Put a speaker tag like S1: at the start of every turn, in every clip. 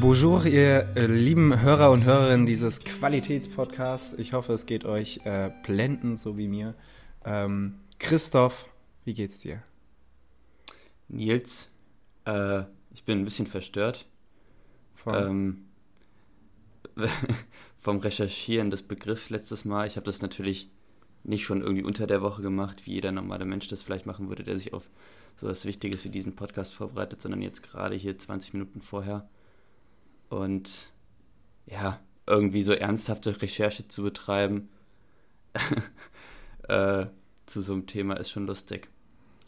S1: Bonjour, ihr äh, lieben Hörer und Hörerinnen dieses Qualitätspodcasts. Ich hoffe, es geht euch äh, blendend, so wie mir. Ähm, Christoph, wie geht's dir?
S2: Nils, äh, ich bin ein bisschen verstört. Ähm, vom Recherchieren des Begriffs letztes Mal. Ich habe das natürlich nicht schon irgendwie unter der Woche gemacht, wie jeder normale Mensch das vielleicht machen würde, der sich auf so etwas Wichtiges wie diesen Podcast vorbereitet, sondern jetzt gerade hier 20 Minuten vorher. Und ja, irgendwie so ernsthafte Recherche zu betreiben äh, zu so einem Thema ist schon lustig.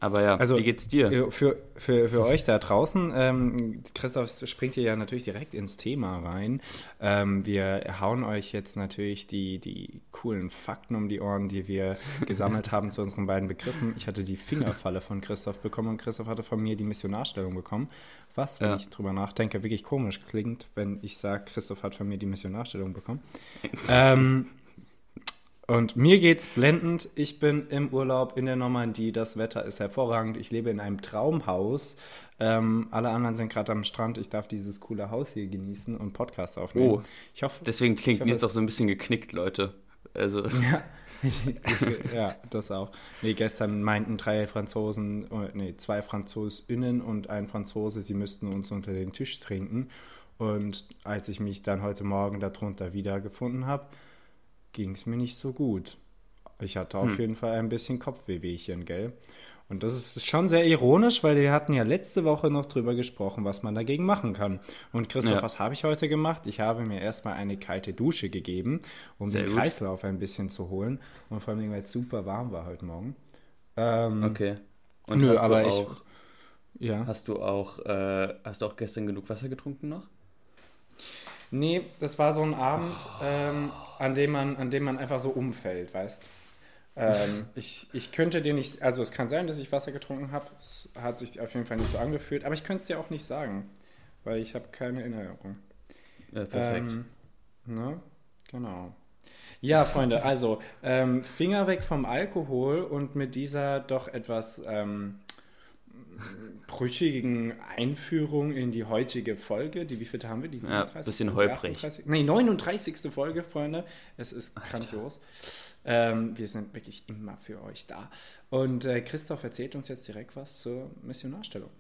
S2: Aber ja,
S1: also,
S2: wie geht's dir?
S1: Äh, für, für, für euch da draußen, ähm, Christoph springt hier ja natürlich direkt ins Thema rein. Ähm, wir hauen euch jetzt natürlich die, die coolen Fakten um die Ohren, die wir gesammelt haben zu unseren beiden Begriffen. Ich hatte die Fingerfalle von Christoph bekommen und Christoph hatte von mir die Missionarstellung bekommen. Was, wenn ja. ich drüber nachdenke, wirklich komisch klingt, wenn ich sage, Christoph hat von mir die Missionarstellung bekommen. ähm, und mir geht's blendend. Ich bin im Urlaub in der Normandie. Das Wetter ist hervorragend. Ich lebe in einem Traumhaus. Ähm, alle anderen sind gerade am Strand. Ich darf dieses coole Haus hier genießen und Podcast aufnehmen.
S2: Oh, ich hoffe, deswegen klingt hoffe, jetzt auch so ein bisschen geknickt, Leute. Also.
S1: Ja, ja, das auch. Nee, gestern meinten drei Franzosen, oh, nee, zwei Franzosinnen und ein Franzose, sie müssten uns unter den Tisch trinken. Und als ich mich dann heute Morgen darunter wiedergefunden habe, ging es mir nicht so gut. Ich hatte auf hm. jeden Fall ein bisschen Kopfwehwehchen, gell? Und das ist schon sehr ironisch, weil wir hatten ja letzte Woche noch drüber gesprochen, was man dagegen machen kann. Und Christoph, ja. was habe ich heute gemacht? Ich habe mir erstmal eine kalte Dusche gegeben, um sehr den gut. Kreislauf ein bisschen zu holen. Und vor allem, weil es super warm war heute Morgen.
S2: Ähm, okay.
S1: Und nö, aber ich.
S2: Ja. Hast du auch, äh, hast du auch gestern genug Wasser getrunken noch?
S1: Nee, das war so ein Abend, oh. ähm, an, dem man, an dem man einfach so umfällt, weißt ähm, ich, ich könnte dir nicht, also es kann sein, dass ich Wasser getrunken habe. Es hat sich auf jeden Fall nicht so angefühlt, aber ich könnte es dir auch nicht sagen, weil ich habe keine Erinnerung.
S2: Ja, perfekt.
S1: Ähm, ne? Genau. Ja, Freunde, also ähm, Finger weg vom Alkohol und mit dieser doch etwas ähm, brüchigen Einführung in die heutige Folge. Die wievielte haben wir? Die
S2: 37. Ja, bisschen holprig.
S1: Nee, 39. Folge, Freunde. Es ist Alter. grandios. Ähm, wir sind wirklich immer für euch da. Und äh, Christoph erzählt uns jetzt direkt was zur Missionarstellung.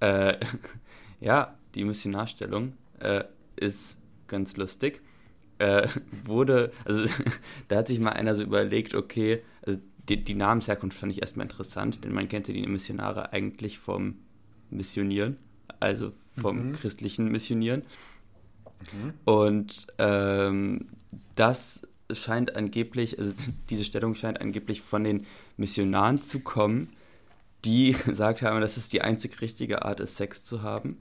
S2: Äh, ja, die Missionarstellung äh, ist ganz lustig. Äh, wurde, also da hat sich mal einer so überlegt, okay, die, die Namensherkunft fand ich erstmal interessant, denn man kennt ja die Missionare eigentlich vom Missionieren, also vom mhm. christlichen Missionieren. Mhm. Und ähm, das scheint angeblich, also diese Stellung scheint angeblich von den Missionaren zu kommen, die gesagt haben, dass es die einzig richtige Art ist, Sex zu haben.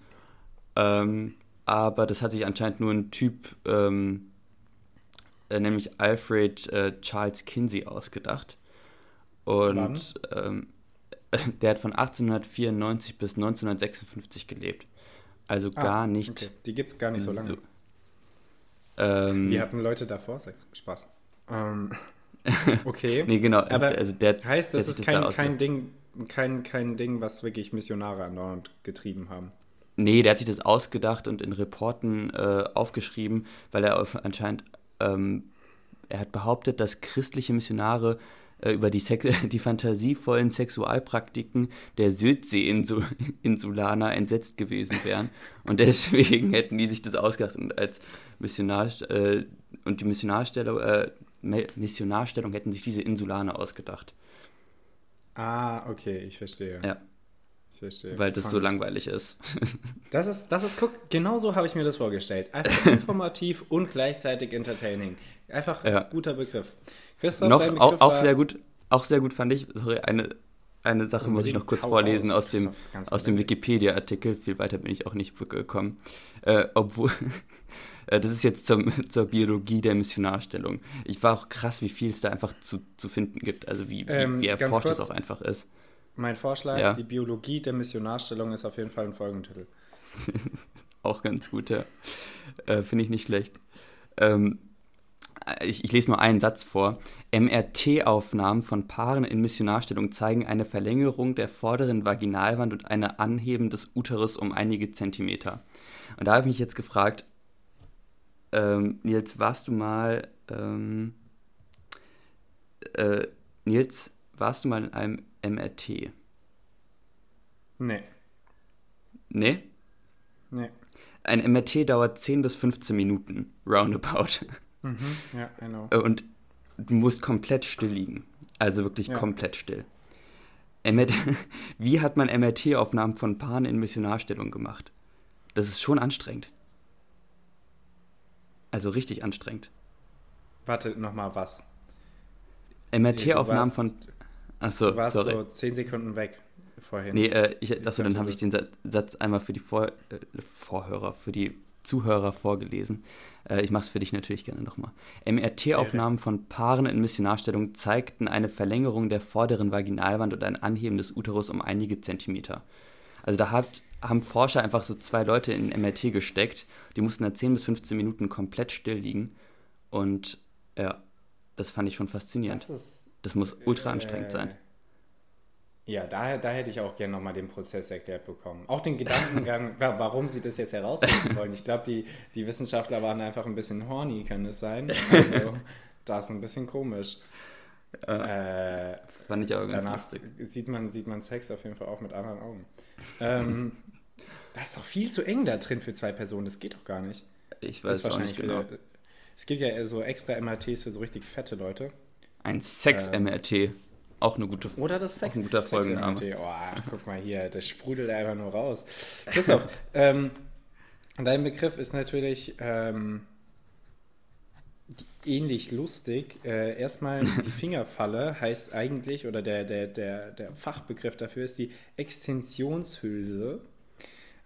S2: Ähm, aber das hat sich anscheinend nur ein Typ, ähm, äh, nämlich Alfred äh, Charles Kinsey, ausgedacht. Und ähm, der hat von 1894 bis 1956 gelebt. Also ah, gar nicht. Okay.
S1: Die gibt es gar nicht so lange. So, ähm, Wir hatten Leute davor Sex. Spaß. Ähm, okay.
S2: nee, genau.
S1: Aber also der, heißt, das ist kein, das kein Ding, kein, kein Ding, was wirklich Missionare andauernd getrieben haben.
S2: Nee, der hat sich das ausgedacht und in Reporten äh, aufgeschrieben, weil er auf, anscheinend, ähm, er hat behauptet, dass christliche Missionare äh, über die, Sex die fantasievollen Sexualpraktiken der Südsee-Insulaner entsetzt gewesen wären. Und deswegen hätten die sich das ausgedacht und als Missionar äh, und die Missionarstellung, äh, Missionarstellung hätten sich diese Insulaner ausgedacht.
S1: Ah, okay, ich verstehe.
S2: Ja. Ich verstehe. Weil das Fun. so langweilig ist.
S1: Das ist, das ist, guck, genau so habe ich mir das vorgestellt. Einfach informativ und gleichzeitig entertaining. Einfach ja. guter Begriff.
S2: Christoph, noch auch, auch sehr gut, auch sehr gut fand ich, sorry, eine, eine Sache muss ich noch kurz vorlesen aus, aus dem, aus dem Wikipedia-Artikel. Viel weiter bin ich auch nicht gekommen. Äh, obwohl, äh, das ist jetzt zum, zur Biologie der Missionarstellung. Ich war auch krass, wie viel es da einfach zu, zu finden gibt. Also wie, wie, ähm, wie erforscht es auch einfach ist.
S1: Mein Vorschlag, ja. die Biologie der Missionarstellung ist auf jeden Fall ein Folgentitel.
S2: auch ganz gut, ja. Äh, Finde ich nicht schlecht. Ähm, ich, ich lese nur einen Satz vor. MRT-Aufnahmen von Paaren in Missionarstellung zeigen eine Verlängerung der vorderen Vaginalwand und ein Anheben des Uterus um einige Zentimeter. Und da habe ich mich jetzt gefragt, ähm, Nils, warst du mal, ähm, äh, Nils, warst du mal in einem MRT?
S1: Nee.
S2: Nee?
S1: Nee.
S2: Ein MRT dauert 10 bis 15 Minuten, roundabout.
S1: Mhm. Ja, know.
S2: Äh, Und du musst komplett still liegen. Also wirklich
S1: Ja.
S2: komplett still. MRT, wie hat man MRT-Aufnahmen von Paaren in Missionarstellung gemacht? Das ist schon anstrengend. Also richtig anstrengend.
S1: Warte, nochmal was.
S2: MRT-Aufnahmen von. Achso,
S1: Du warst
S2: sorry.
S1: so 10 Sekunden weg vorhin.
S2: Nee, äh, ich, achso, dann habe ich den Sa- Satz einmal für die Vor äh, Vorhörer, für die Zuhörer vorgelesen. Äh, ich mache es für dich natürlich gerne nochmal. MRT-Aufnahmen von Paaren in Missionarstellung zeigten eine Verlängerung der vorderen Vaginalwand und ein Anheben des Uterus um einige Zentimeter. Also da hat, haben Forscher einfach so zwei Leute in MRT gesteckt. Die mussten da 10 bis 15 Minuten komplett still liegen. Und ja, das fand ich schon faszinierend.
S1: das ist.
S2: Das muss ultra anstrengend
S1: äh,
S2: sein.
S1: Ja, da, da hätte ich auch gerne nochmal den Prozess erklärt bekommen. Auch den Gedankengang, wa- warum sie das jetzt herausfinden wollen. Ich glaube, die, die Wissenschaftler waren einfach ein bisschen horny, kann es sein. Also, das ist ein bisschen komisch. Äh,
S2: Fand ich aber ganz
S1: danach
S2: lustig.
S1: sieht man, sieht man Sex auf jeden Fall auch mit anderen Augen. Ähm, das ist doch viel zu eng da drin für zwei Personen. Das geht doch gar nicht.
S2: Ich
S1: Das
S2: weiß auch nicht genau.
S1: wieder- Es gibt ja so extra MRTs für so richtig fette Leute.
S2: Ein Sex-MRT. Auch eine gute
S1: Oder das Sex.
S2: Ein guter
S1: Sex
S2: Folgenname.
S1: MRT. Oh, guck mal hier, das sprudelt einfach nur raus. Christoph, ähm, dein Begriff ist natürlich ähm, ähnlich lustig. Äh, erstmal die Fingerfalle heißt eigentlich, oder der, der, der, der Fachbegriff dafür ist die Extensionshülse.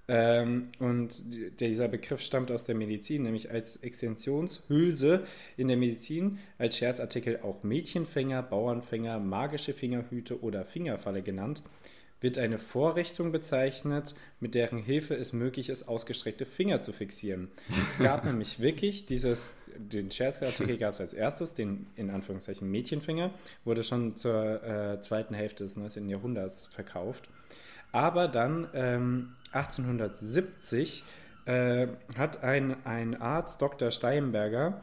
S1: Ähm, und dieser Begriff stammt aus der Medizin, nämlich als Extensionshülse in der Medizin, als Scherzartikel auch Mädchenfänger, Bauernfänger, magische Fingerhüte oder Fingerfalle genannt, wird eine Vorrichtung bezeichnet, mit deren Hilfe es möglich ist, ausgestreckte Finger zu fixieren. Es gab nämlich wirklich dieses, den Scherzartikel gab es als erstes, den in Anführungszeichen Mädchenfinger, wurde schon zur äh, zweiten Hälfte des 19. Jahrhunderts verkauft. Aber dann ähm, 1870 äh, hat ein, ein Arzt, Dr. Steinberger,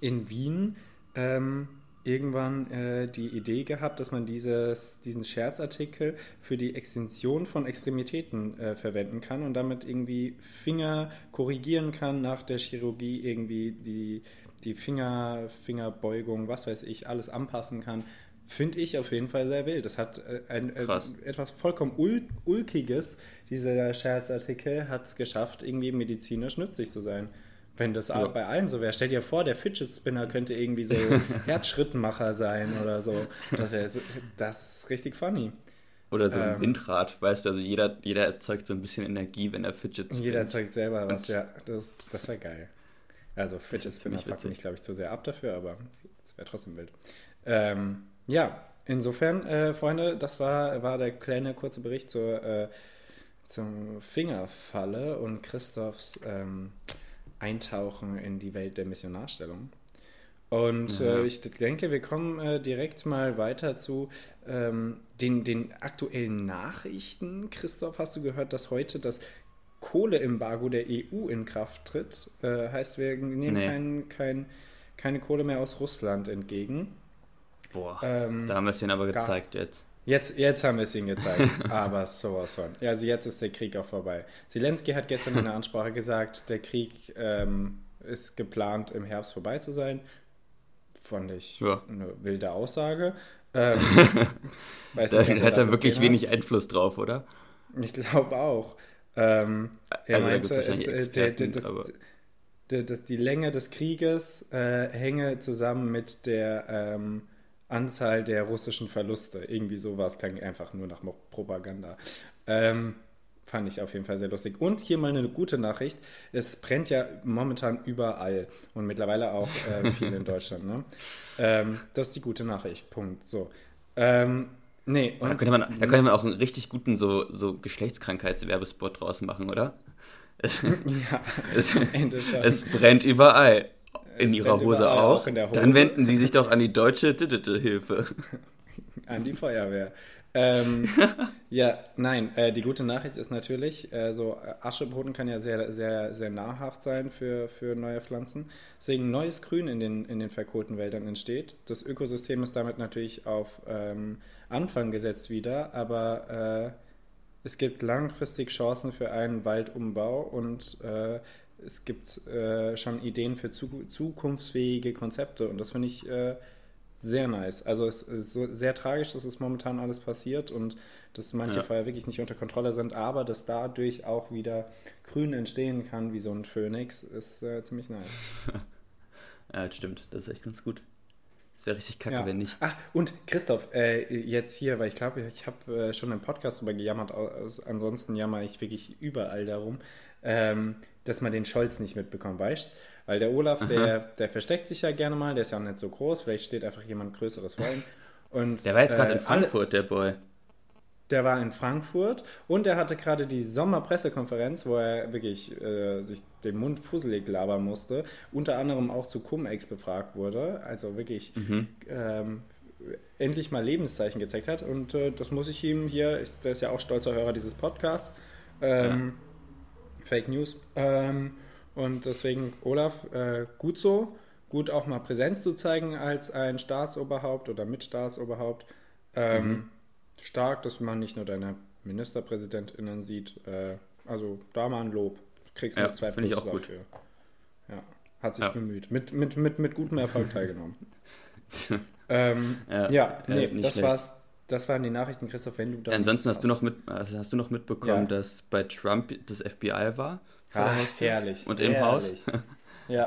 S1: in Wien ähm, irgendwann äh, die Idee gehabt, dass man dieses, diesen Scherzartikel für die Extension von Extremitäten äh, verwenden kann und damit irgendwie Finger korrigieren kann nach der Chirurgie, irgendwie die, die Finger, Fingerbeugung, was weiß ich, alles anpassen kann. Finde ich auf jeden Fall sehr wild. Das hat äh, ein, äh,
S2: Krass.
S1: etwas vollkommen ul Ulkiges. Dieser Scherzartikel hat es geschafft, irgendwie medizinisch nützlich zu sein. Wenn das
S2: Ja.
S1: bei allen so wäre. Stell dir vor, der Fidget Spinner könnte irgendwie so Herzschrittmacher sein oder so. Das ist, das ist richtig funny.
S2: Oder so ein
S1: Ähm.
S2: Windrad, weißt du, also jeder, jeder erzeugt so ein bisschen Energie, wenn er Fidget spinnt.
S1: Jeder zeigt selber was, ja. Das, das wäre geil. Also Fidget Spinner fuckt mich, glaube ich, zu sehr ab dafür, aber es wäre trotzdem wild. Ähm, ja, insofern, äh, Freunde, das war, war der kleine kurze Bericht zur, äh, zum Fingerfalle und Christophs ähm, Eintauchen in die Welt der Missionarstellung. Und
S2: Ja.
S1: äh, ich denke, wir kommen äh, direkt mal weiter zu ähm, den, den aktuellen Nachrichten. Christoph, hast du gehört, dass heute das Kohleembargo der EU in Kraft tritt? Äh, heißt, wir nehmen
S2: Nee.
S1: kein, kein, keine Kohle mehr aus Russland entgegen.
S2: Boah,
S1: Ähm,
S2: da haben wir es ihnen aber gezeigt jetzt.
S1: Jetzt, jetzt haben wir es ihnen gezeigt, aber sowas von. Also jetzt ist der Krieg auch vorbei. Zelensky hat gestern in einer Ansprache gesagt, der Krieg ähm, ist geplant, im Herbst vorbei zu sein. Fand ich
S2: Ja.
S1: eine wilde Aussage. Ähm,
S2: Da
S1: nicht, er
S2: hat er
S1: da
S2: wirklich wenig Einfluss drauf, oder?
S1: hat. Ich glaube auch. Ähm, er
S2: Also da
S1: meinte,
S2: gibt's
S1: es, äh, der, der,
S2: Experten,
S1: das, der, das, die Länge des Krieges äh, hänge zusammen mit der ähm, Anzahl der russischen Verluste. Irgendwie sowas klang einfach nur nach Propaganda. Ähm, fand ich auf jeden Fall sehr lustig. Und hier mal eine gute Nachricht. Es brennt ja momentan überall und mittlerweile auch äh, viel in Deutschland. Ne? Ähm, das ist die gute Nachricht. Punkt. So. Ähm, nee,
S2: Da könnte, man, da könnte man auch einen richtig guten so, so Geschlechtskrankheitswerbespot draus machen, oder? Es,
S1: ja,
S2: es, es brennt überall. In ihrer Hose auch. auch Hose. Dann wenden sie sich doch an die deutsche Hilfe.
S1: an die Feuerwehr. ähm, ja, nein, äh, die gute Nachricht ist natürlich, äh, so äh, Ascheboden kann ja sehr, sehr, sehr nahrhaft sein für, für neue Pflanzen. Deswegen neues Grün in den, in den verkohlten Wäldern entsteht. Das Ökosystem ist damit natürlich auf ähm, Anfang gesetzt wieder, aber äh, es gibt langfristig Chancen für einen Waldumbau und äh, es gibt äh, schon Ideen für zu, zukunftsfähige Konzepte und das finde ich sehr nice. Also es ist so sehr tragisch, dass es momentan alles passiert und dass manche ja. Feuer wirklich nicht unter Kontrolle sind, aber dass dadurch auch wieder Grün entstehen kann, wie so ein Phönix, ist äh, ziemlich nice.
S2: ja, das stimmt. Das ist echt ganz gut. Das wäre richtig kacke, ja. wenn nicht.
S1: Ach, und Christoph, äh, jetzt hier, weil ich glaube, ich habe äh, schon im Podcast darüber gejammert, ansonsten jammer ich wirklich überall darum, ähm, dass man den Scholz nicht mitbekommt, weißt du? Weil der Olaf, der, der versteckt sich ja gerne mal, der ist ja auch nicht so groß, vielleicht steht einfach jemand Größeres vor ihm. Und,
S2: der war jetzt gerade äh, in Frankfurt, der Boy.
S1: Der war in Frankfurt und er hatte gerade die Sommerpressekonferenz, wo er wirklich äh, sich den Mund fusselig labern musste, unter anderem auch zu Cum-Ex befragt wurde, also wirklich mhm. ähm, endlich mal Lebenszeichen gezeigt hat und äh, das muss ich ihm hier, ich, der ist ja auch stolzer Hörer dieses Podcasts, ähm. Fake News, ähm, und deswegen, Olaf, äh, gut so. Gut auch mal Präsenz zu zeigen als ein Staatsoberhaupt oder Mitstaatsoberhaupt. Ähm, mhm. Stark, dass man nicht nur deine MinisterpräsidentInnen sieht. Äh, also da mal ein Lob. Kriegst du ja, zwei
S2: Finde ich auch gut. Dafür.
S1: Ja, hat sich ja. bemüht. Mit, mit, mit, mit gutem Erfolg teilgenommen. ähm, ja, ja, nee, das schlecht. war's. Das waren die Nachrichten, Christoph, wenn du
S2: da. ansonsten hast du, noch mit, also hast du noch mitbekommen, dass bei Trump das FBI war
S1: vor Ach, herrlich.
S2: Und im
S1: herrlich.
S2: Haus.
S1: Ja.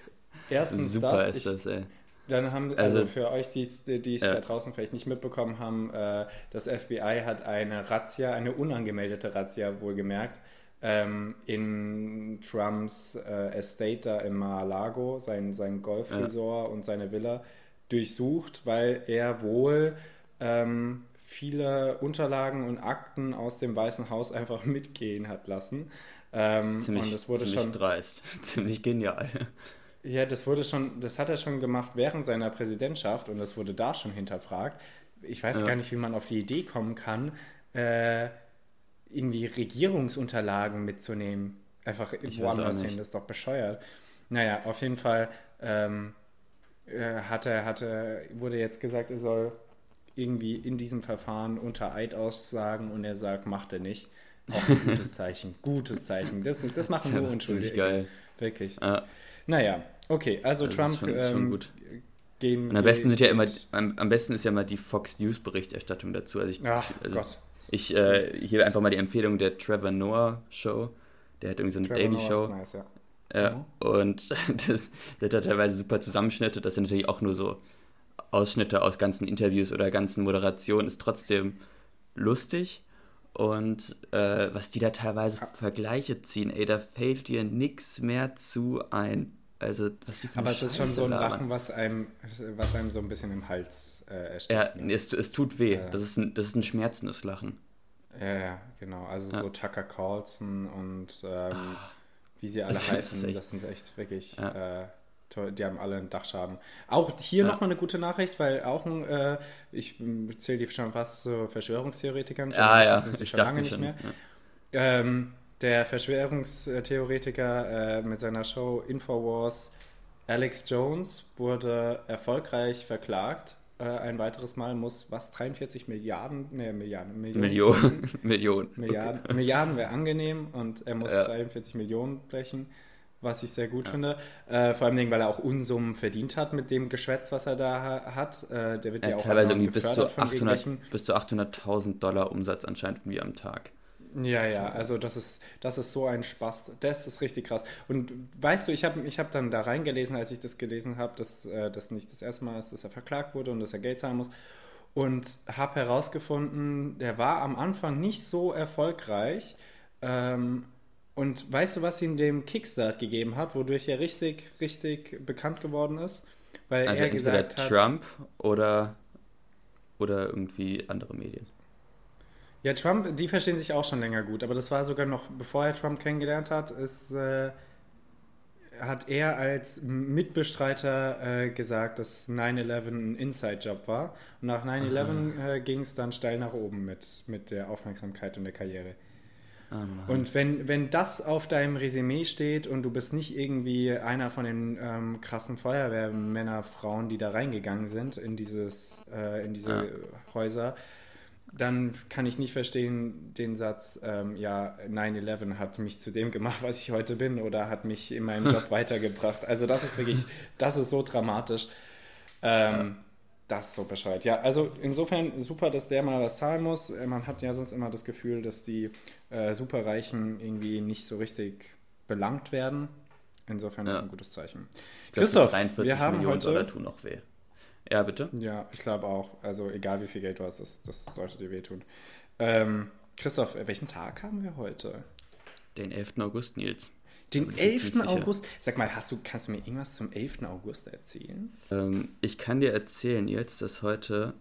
S1: Erstens
S2: Super
S1: das,
S2: ist das, ey.
S1: Dann haben, also, also für euch, die, die es ja. da draußen vielleicht nicht mitbekommen haben, äh, das FBI hat eine Razzia, eine unangemeldete Razzia wohlgemerkt, ähm, in Trumps äh, Estate da im Mar-a-Lago, sein, sein Golfresort ja. und seine Villa durchsucht, weil er wohl ähm, viele Unterlagen und Akten aus dem Weißen Haus einfach mitgehen hat lassen.
S2: Ähm, ziemlich, und das wurde ziemlich schon, dreist, ziemlich genial.
S1: Ja, das wurde schon, das hat er schon gemacht während seiner Präsidentschaft und das wurde da schon hinterfragt. Ich weiß ja. gar nicht, wie man auf die Idee kommen kann, äh, irgendwie Regierungsunterlagen mitzunehmen. Einfach ich woanders hin, das ist doch bescheuert. Naja, auf jeden Fall ähm, äh, hat er, hat er, wurde jetzt gesagt, er soll irgendwie in diesem Verfahren unter Eid aussagen und er sagt, macht er nicht. Auch ein gutes Zeichen. Gutes Zeichen. Das, das machen nur Unschuldige.
S2: geil.
S1: Wirklich. Ja. Naja, okay. Also das Trump. Ist schon, ähm, schon gut.
S2: Gehen, Und am besten sind ja immer, am, am besten ist ja mal die Fox News Berichterstattung dazu. Also ich,
S1: Ach
S2: also
S1: Gott.
S2: Ich äh, hier einfach mal die Empfehlung der Trevor Noah Show. Der hat irgendwie so eine Trevor Daily Noah Show. Nice, ja. Ja, mhm. und das, der hat teilweise super Zusammenschnitte. Das sind natürlich auch nur so Ausschnitte aus ganzen Interviews oder ganzen Moderationen. Ist trotzdem lustig. Und äh, was die da teilweise für Vergleiche ziehen, ey, da fällt dir nichts mehr zu ein. Also, was die
S1: Aber es ist schon so ein Lachen, was einem, was einem so ein bisschen im Hals äh,
S2: ersteckt. Ja, ne? es, es tut weh. Äh, das, ist ein, das ist ein schmerzendes Lachen.
S1: Ja, ja, genau. Also ja. so Tucker Carlson und ähm, ah, wie sie alle das heißen, das sind echt wirklich ja. äh, die haben alle einen Dachschaden. Auch hier ja. nochmal eine gute Nachricht, weil auch ein, äh, ich zähle die schon fast zu Verschwörungstheoretikern.
S2: Ja, ja,
S1: ich schon lange nicht mehr. Ja. Ähm, der Verschwörungstheoretiker äh, mit seiner Show Infowars, Alex Jones, wurde erfolgreich verklagt. Äh, ein weiteres Mal muss was 43 Milliarden, ne Milliarden,
S2: Millionen, Millionen, Millionen,
S1: Milliarden, okay. Milliarden wäre angenehm und er muss ja. 43 Millionen brechen was ich sehr gut ja. finde. Äh, vor allem, weil er auch Unsummen verdient hat mit dem Geschwätz, was er da hat. Äh, der wird ja, ja auch
S2: teilweise irgendwie bis zu 800.000 bis zu 800 Dollar Umsatz anscheinend wie am Tag.
S1: Ja, ja, also das ist, das ist so ein Spaß. Das ist richtig krass. Und weißt du, ich habe ich hab dann da reingelesen, als ich das gelesen habe, dass äh, das nicht das erste Mal ist, dass er verklagt wurde und dass er Geld zahlen muss. Und habe herausgefunden, der war am Anfang nicht so erfolgreich. Ähm, und weißt du, was ihm dem Kickstart gegeben hat, wodurch er richtig, richtig bekannt geworden ist?
S2: Weil also er gesagt hat, Trump oder, oder irgendwie andere Medien.
S1: Ja, Trump, die verstehen sich auch schon länger gut, aber das war sogar noch, bevor er Trump kennengelernt hat, ist, äh, hat er als Mitbestreiter äh, gesagt, dass 9-11 ein Inside-Job war. Und nach 9-11 äh, ging es dann steil nach oben mit, mit der Aufmerksamkeit und der Karriere. Oh und wenn, wenn das auf deinem Resümee steht und du bist nicht irgendwie einer von den ähm, krassen Feuerwehrmänner, Frauen, die da reingegangen sind in, dieses, äh, in diese ja. Häuser, dann kann ich nicht verstehen den Satz, ähm, ja, 9-11 hat mich zu dem gemacht, was ich heute bin oder hat mich in meinem Job weitergebracht. Also das ist wirklich, das ist so dramatisch. Ähm. Das ist so bescheuert. Ja, also insofern super, dass der mal was zahlen muss. Man hat ja sonst immer das Gefühl, dass die äh, Superreichen irgendwie nicht so richtig belangt werden. Insofern ja. ist ein gutes Zeichen.
S2: Ich Christoph, 43 wir haben Millionen heute, Dollar tun noch weh. Ja, bitte?
S1: Ja, ich glaube auch. Also egal wie viel Geld du hast, das, das sollte dir wehtun. Ähm, Christoph, welchen Tag haben wir heute?
S2: Den 11. August, Nils.
S1: Den 11. August? Sag mal, hast du, kannst du mir irgendwas zum 11. August erzählen?
S2: Ähm, ich kann dir erzählen, Nils, dass heute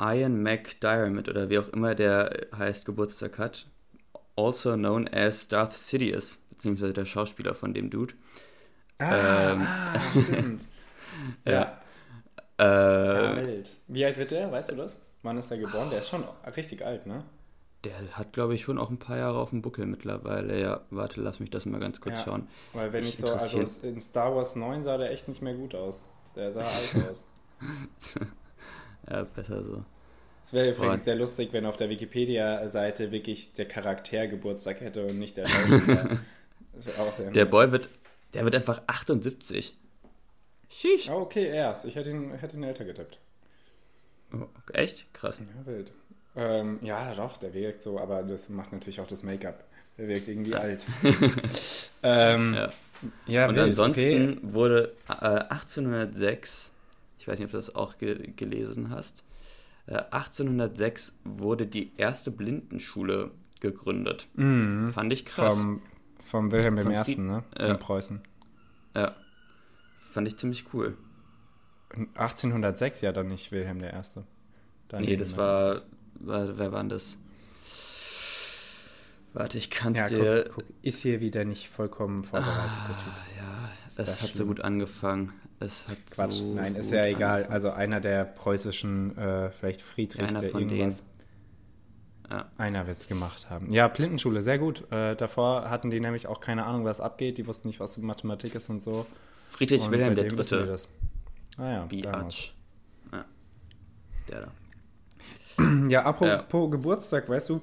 S2: Ian McDiarmid oder wie auch immer der heißt, Geburtstag hat. Also known as Darth Sidious, beziehungsweise der Schauspieler von dem Dude.
S1: Ah, ähm, ah stimmt.
S2: ja. ja.
S1: Äh, alt. Wie alt wird der? Weißt du das? Wann ist er geboren? Der ist schon richtig alt, ne?
S2: Der hat, glaube ich, schon auch ein paar Jahre auf dem Buckel mittlerweile. Ja, warte, lass mich das mal ganz kurz ja, schauen.
S1: Weil wenn ich, ich so, also in Star Wars 9 sah der echt nicht mehr gut aus. Der sah alt aus.
S2: ja, besser so.
S1: Es wäre übrigens Boah. sehr lustig, wenn auf der Wikipedia-Seite wirklich der Charakter Geburtstag hätte und nicht der Schauspieler.
S2: das wäre auch sehr Der Boy wird, der wird einfach 78.
S1: Sheesh. Ah, okay, erst. Ich hätte ihn, hätte ihn älter getippt.
S2: Oh, echt? Krass.
S1: Ja, wild. Ähm, ja, doch, der wirkt so, aber das macht natürlich auch das Make-up. Der wirkt irgendwie ja. alt.
S2: ähm, ja. ja. Und wild, ansonsten okay. wurde äh, 1806, ich weiß nicht, ob du das auch ge gelesen hast, 1806 wurde die erste Blindenschule gegründet.
S1: Mhm. Fand ich krass. Vom, vom Wilhelm I., ne? In Preußen.
S2: Ja. Fand ich ziemlich cool.
S1: 1806 ja dann nicht Wilhelm I.
S2: Daneben nee, das war, war, wer war denn das? Warte, ich kann es ja, dir... Guck,
S1: guck, ist hier wieder nicht vollkommen vorbereitet,
S2: ah, der Typ. Ja, ist es hat schlimm. so gut angefangen. Es hat
S1: Quatsch,
S2: so
S1: nein, ist ja egal. Angefangen. Also einer der preußischen, äh, vielleicht Friedrich, einer der irgendwas... Denen. Ja. Einer wird es gemacht haben. Ja, Blindenschule, sehr gut. Äh, davor hatten die nämlich auch keine Ahnung, was abgeht. Die wussten nicht, was Mathematik ist und so.
S2: Friedrich und Wilhelm der Dritte.
S1: Das. Ah ja,
S2: Biatch. Ja. Der da.
S1: Ja, apropos ja. Geburtstag, weißt du,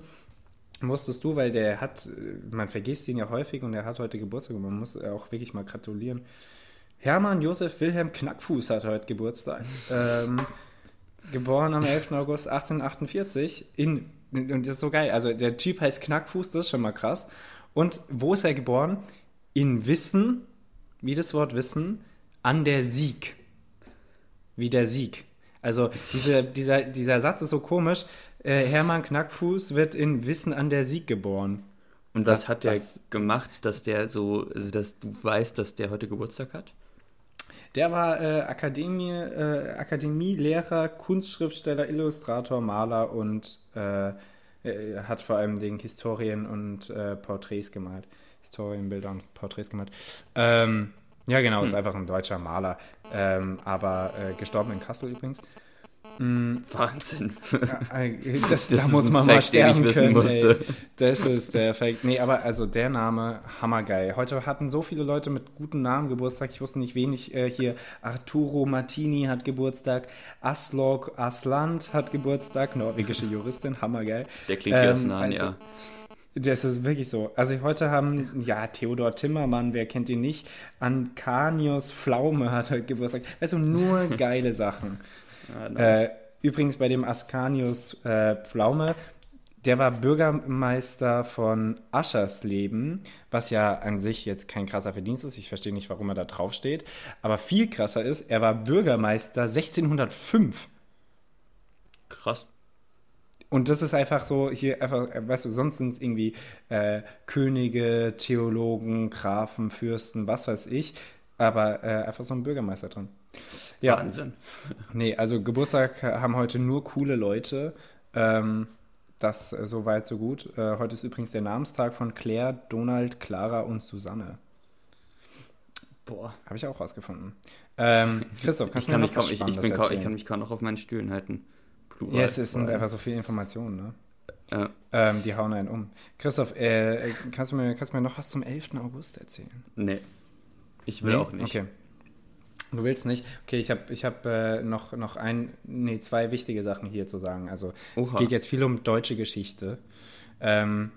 S1: musstest du, weil der hat, man vergisst ihn ja häufig und er hat heute Geburtstag und man muss auch wirklich mal gratulieren. Hermann Josef Wilhelm Knackfuß hat heute Geburtstag. ähm, geboren am 11. August 1848 in, und das ist so geil, also der Typ heißt Knackfuß, das ist schon mal krass. Und wo ist er geboren? In Wissen, wie das Wort Wissen, an der Sieg. Wie der Sieg. Also diese, dieser, dieser Satz ist so komisch. Äh, Hermann Knackfuß wird in Wissen an der Sieg geboren.
S2: Und was das, hat der das, gemacht, dass der so, also dass du weißt, dass der heute Geburtstag hat?
S1: Der war äh, Akademie, äh, Akademielehrer, Kunstschriftsteller, Illustrator, Maler und äh, äh hat vor allem den Historien und äh, Porträts gemalt. Historienbilder und Porträts gemalt. Ähm, ja, genau, hm. ist einfach ein deutscher Maler. Ähm, aber äh, gestorben in Kassel übrigens.
S2: Mhm. Wahnsinn.
S1: das, das da muss man Fact, mal sterben den können. Musste. Das ist der Fake. Nee, aber also der Name, hammergeil. Heute hatten so viele Leute mit guten Namen Geburtstag. Ich wusste nicht wenig. Äh, hier Arturo Martini hat Geburtstag. Aslog Asland hat Geburtstag. Norwegische Juristin, hammergeil.
S2: Der klingt ähm, jetzt nah, also, ja.
S1: Das ist wirklich so. Also heute haben, ja, Theodor Timmermann, wer kennt ihn nicht? Ankanius Pflaume hat heute Geburtstag. Du, nur geile Sachen. Ja, nice. äh, übrigens bei dem Askanius äh, Pflaume, der war Bürgermeister von Aschersleben, was ja an sich jetzt kein krasser Verdienst ist. Ich verstehe nicht, warum er da draufsteht. Aber viel krasser ist, er war Bürgermeister 1605.
S2: Krass.
S1: Und das ist einfach so, hier einfach, weißt du, sonst sind es irgendwie äh, Könige, Theologen, Grafen, Fürsten, was weiß ich, aber äh, einfach so ein Bürgermeister drin.
S2: Ja. Wahnsinn.
S1: Nee, also Geburtstag haben heute nur coole Leute. Ähm, das äh, so weit, so gut. Äh, heute ist übrigens der Namenstag von Claire, Donald, Clara und Susanne. Boah. Habe ich auch rausgefunden. Ähm, Christoph, kannst
S2: ich, kann mich kaum, ich, ich, bin kaum, ich kann mich kaum noch auf meinen Stühlen halten.
S1: Plural, ja, es sind einfach so viele Informationen, ne? Ja. Ähm, die hauen einen um. Christoph, äh, kannst, du mir, kannst du mir noch was zum 11. August erzählen?
S2: Nee. Ich will nee? auch nicht.
S1: Okay. Du willst nicht? Okay, ich habe ich hab, äh, noch, noch ein, nee, zwei wichtige Sachen hier zu sagen. Also Oha. es geht jetzt viel um deutsche Geschichte. Ähm,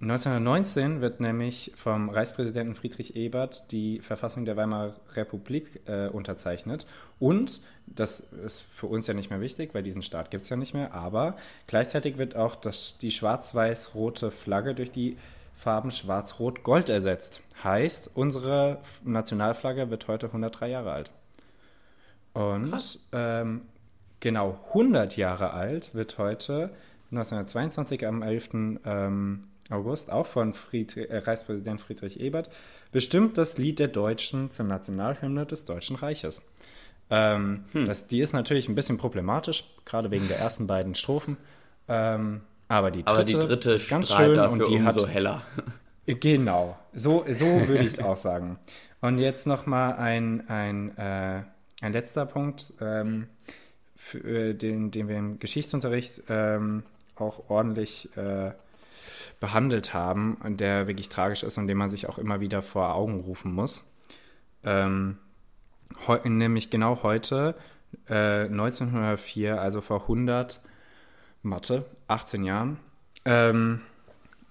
S1: 1919 wird nämlich vom Reichspräsidenten Friedrich Ebert die Verfassung der Weimarer Republik äh, unterzeichnet. Und, das ist für uns ja nicht mehr wichtig, weil diesen Staat gibt es ja nicht mehr, aber gleichzeitig wird auch das, die schwarz-weiß-rote Flagge durch die Farben Schwarz-Rot-Gold ersetzt. Heißt, unsere Nationalflagge wird heute 103 Jahre alt. Und ähm, genau 100 Jahre alt wird heute 1922 am 11. Ähm, August, auch von Fried, äh, Reichspräsident Friedrich Ebert, bestimmt das Lied der Deutschen zur Nationalhymne des Deutschen Reiches. Ähm, hm. das, die ist natürlich ein bisschen problematisch, gerade wegen der ersten beiden Strophen. Ähm, aber die dritte, aber die dritte ist ganz schön dafür und die umso hat, heller. Genau, so, so würde ich es auch sagen. Und jetzt nochmal ein, ein, äh, ein letzter Punkt, ähm, für, äh, den, den wir im Geschichtsunterricht ähm, auch ordentlich äh, behandelt haben und der wirklich tragisch ist und den man sich auch immer wieder vor Augen rufen muss. Ähm, nämlich genau heute, äh, 1904, also vor 100, Mathe, 18 Jahren, ähm,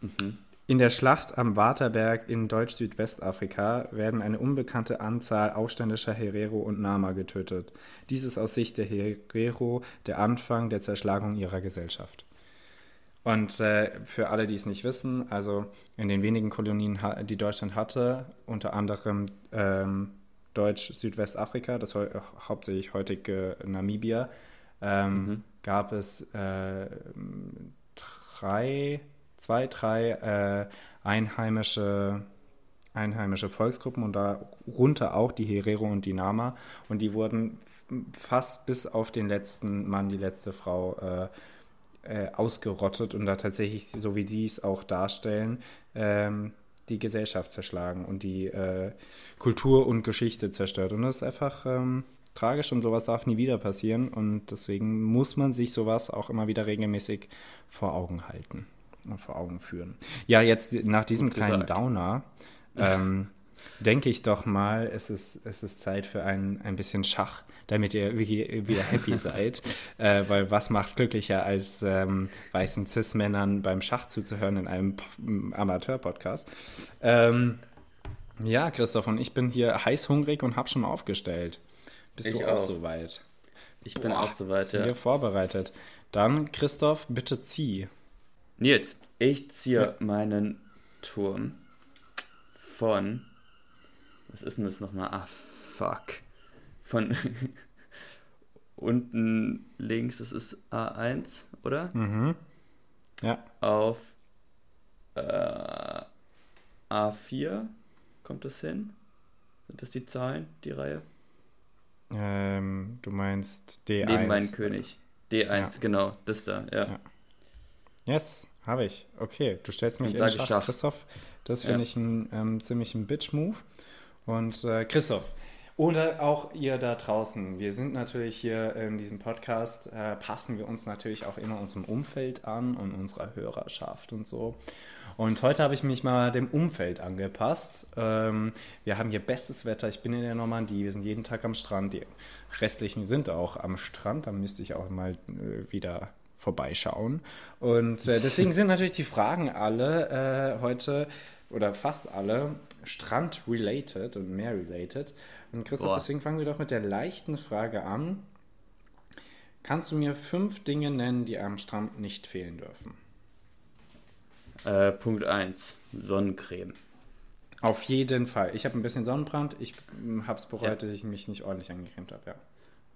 S1: mhm. In der Schlacht am Waterberg in Deutsch-Südwestafrika werden eine unbekannte Anzahl aufständischer Herero und Nama getötet. Dies ist aus Sicht der Herero der Anfang der Zerschlagung ihrer Gesellschaft. Und äh, für alle, die es nicht wissen, also in den wenigen Kolonien, die Deutschland hatte, unter anderem ähm, Deutsch-Südwestafrika, das heu hauptsächlich heutige Namibia, ähm, mhm. Gab es äh, drei, zwei, drei äh, einheimische, einheimische Volksgruppen und darunter auch die Herero und die Nama. Und die wurden fast bis auf den letzten Mann, die letzte Frau äh, äh, ausgerottet und da tatsächlich, so wie die es auch darstellen, ähm, die Gesellschaft zerschlagen und die äh, Kultur und Geschichte zerstört. Und das ist einfach ähm, tragisch und sowas darf nie wieder passieren. Und deswegen muss man sich sowas auch immer wieder regelmäßig vor Augen halten und vor Augen führen. Ja, jetzt nach diesem kleinen Downer ähm, denke ich doch mal, es ist, es ist Zeit für ein, ein bisschen Schach damit ihr wieder happy seid. Äh, weil was macht glücklicher, als ähm, weißen Cis-Männern beim Schach zuzuhören in einem Amateur-Podcast? Ähm, ja, Christoph, und ich bin hier heißhungrig und habe schon aufgestellt. Bist ich du auch, auch soweit?
S2: Ich bin Boah, auch soweit,
S1: ja. Hier vorbereitet. Dann, Christoph, bitte zieh.
S2: Nils, ich ziehe ja. meinen Turm von. Was ist denn das nochmal? Ah, fuck von unten links, das ist A1, oder?
S1: Mhm. Ja.
S2: Auf äh, A4 kommt das hin? Sind das die Zahlen, die Reihe?
S1: Ähm, du meinst D1.
S2: Neben meinen König. D1, ja. genau, das da, ja. ja.
S1: Yes, habe ich. Okay, du stellst mich in Schach, Schach, Christoph. Das finde ja. ich einen ähm, ziemlichen Bitch-Move. Und äh, Christoph, oder auch ihr da draußen. Wir sind natürlich hier in diesem Podcast, äh, passen wir uns natürlich auch immer unserem Umfeld an und unserer Hörerschaft und so. Und heute habe ich mich mal dem Umfeld angepasst. Ähm, wir haben hier bestes Wetter. Ich bin in der Normandie. Wir sind jeden Tag am Strand. Die restlichen sind auch am Strand. Da müsste ich auch mal äh, wieder vorbeischauen. Und äh, deswegen sind natürlich die Fragen alle äh, heute oder fast alle Strand-related und mehr-related. Und Christoph, Boah. deswegen fangen wir doch mit der leichten Frage an. Kannst du mir fünf Dinge nennen, die am Strand nicht fehlen dürfen?
S2: Äh, Punkt 1, Sonnencreme.
S1: Auf jeden Fall. Ich habe ein bisschen Sonnenbrand. Ich habe es bereut, ja. dass ich mich nicht ordentlich angecremt habe, ja.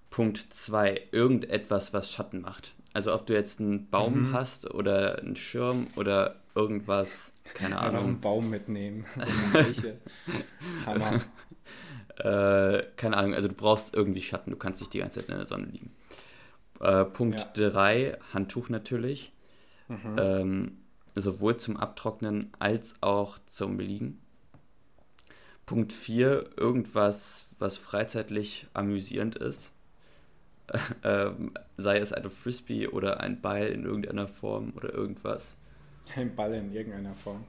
S2: Punkt 2, irgendetwas, was Schatten macht. Also ob du jetzt einen Baum mhm. hast oder einen Schirm oder irgendwas, keine Ahnung. Einfach einen
S1: Baum mitnehmen. So eine
S2: Hammer. Äh, keine Ahnung, also du brauchst irgendwie Schatten, du kannst nicht die ganze Zeit in der Sonne liegen. Äh, Punkt 3, ja. Handtuch natürlich. Mhm. Ähm, sowohl zum Abtrocknen als auch zum Liegen. Punkt 4, irgendwas, was freizeitlich amüsierend ist. ähm, sei es eine Frisbee oder ein Ball in irgendeiner Form oder irgendwas.
S1: Ein Ball in irgendeiner Form.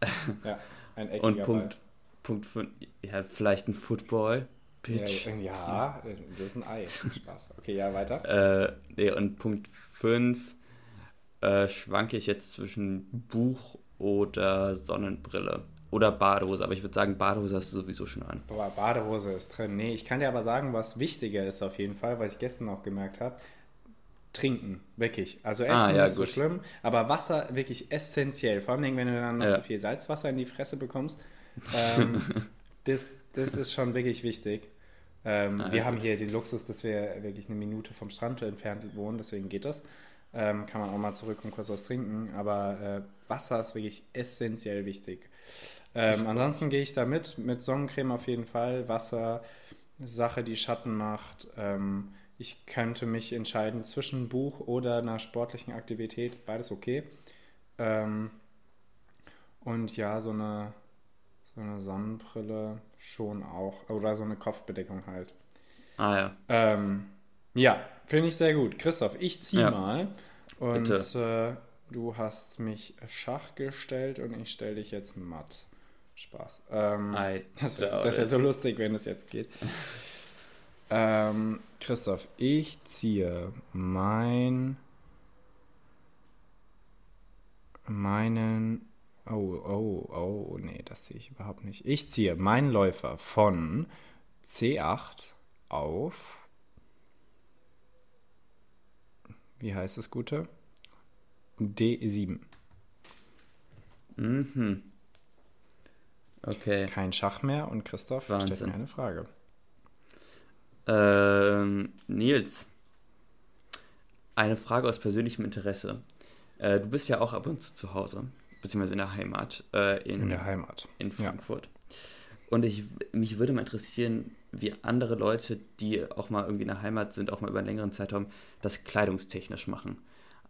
S2: ja, ein eckiger Und Punkt, Ball. Punkt 5, ja, vielleicht ein Football.
S1: Pitch. Ja, ja, das ist ein Ei. Spaß. Okay, ja, weiter.
S2: Äh, nee, und Punkt 5 äh, schwanke ich jetzt zwischen Buch oder Sonnenbrille. Oder Badehose, aber ich würde sagen, Badehose hast du sowieso schon an.
S1: Boah, Badehose ist drin. Nee, ich kann dir aber sagen, was wichtiger ist auf jeden Fall, weil ich gestern auch gemerkt habe. Trinken, wirklich. Also ah, Essen ah, ja, ist gut. so schlimm, aber Wasser wirklich essentiell. Vor allem, wenn du dann noch ja. so viel Salzwasser in die Fresse bekommst. Ähm, das, das ist schon wirklich wichtig. Ähm, ah, wir ja. haben hier den Luxus, dass wir wirklich eine Minute vom Strand entfernt wohnen, deswegen geht das. Ähm, kann man auch mal zurück und kurz was trinken, aber äh, Wasser ist wirklich essentiell wichtig. Ähm, ansonsten gehe ich da mit, mit Sonnencreme auf jeden Fall, Wasser, Sache, die Schatten macht. Ähm, ich könnte mich entscheiden zwischen Buch oder einer sportlichen Aktivität, beides okay. Ähm, und ja, so eine, so eine Sonnenbrille schon auch, oder so eine Kopfbedeckung halt.
S2: Ah ja.
S1: Ähm, ja, finde ich sehr gut. Christoph, ich ziehe ja. mal. Und äh, du hast mich Schach gestellt und ich stelle dich jetzt matt. Spaß. Ähm, das, ist ja so lustig, wenn es jetzt geht. ähm, Christoph, ich ziehe mein meinen Oh, oh, oh, nee, das sehe ich überhaupt nicht. Ich ziehe meinen Läufer von C8 auf. Wie heißt das Gute? D7.
S2: Mhm. Okay.
S1: Kein Schach mehr und Christoph Wahnsinn. stellt mir eine Frage.
S2: Ähm, Nils, eine Frage aus persönlichem Interesse. Äh, du bist ja auch ab und zu zu Hause, beziehungsweise in der Heimat. Äh, in,
S1: in, der Heimat.
S2: In Frankfurt. Ja. Und ich, mich würde mal interessieren, wie andere Leute, die auch mal irgendwie in der Heimat sind, auch mal über einen längeren Zeitraum, das kleidungstechnisch machen.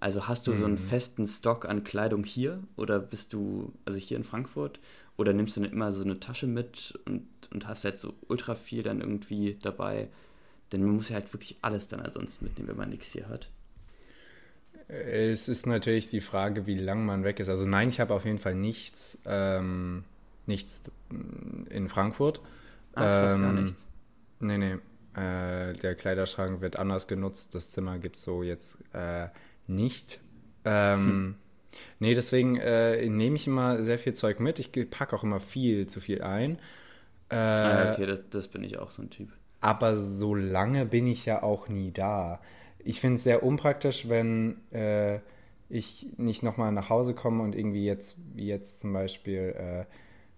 S2: Also hast du mhm. so einen mhm. festen Stock an Kleidung hier oder bist du, also hier in Frankfurt, oder nimmst du immer so eine Tasche mit und, und hast halt so ultra viel dann irgendwie dabei? Denn man muss ja halt wirklich alles dann ansonsten mitnehmen, wenn man nichts hier hat.
S1: Es ist natürlich die Frage, wie lang man weg ist. Also nein, ich habe auf jeden Fall nichts, ähm, nichts in Frankfurt.
S2: Ah, krass, ähm, gar nichts.
S1: Nee, nee. Äh, der Kleiderschrank wird anders genutzt. Das Zimmer gibt es so jetzt äh, nicht. Ähm, hm. Nee, deswegen äh, nehme ich immer sehr viel Zeug mit. Ich packe auch immer viel zu viel ein.
S2: Äh, ah, okay, das, das, bin ich auch so ein Typ.
S1: Aber so lange bin ich ja auch nie da. Ich finde es sehr unpraktisch, wenn äh, ich nicht nochmal nach Hause komme und irgendwie jetzt, wie jetzt zum Beispiel, äh,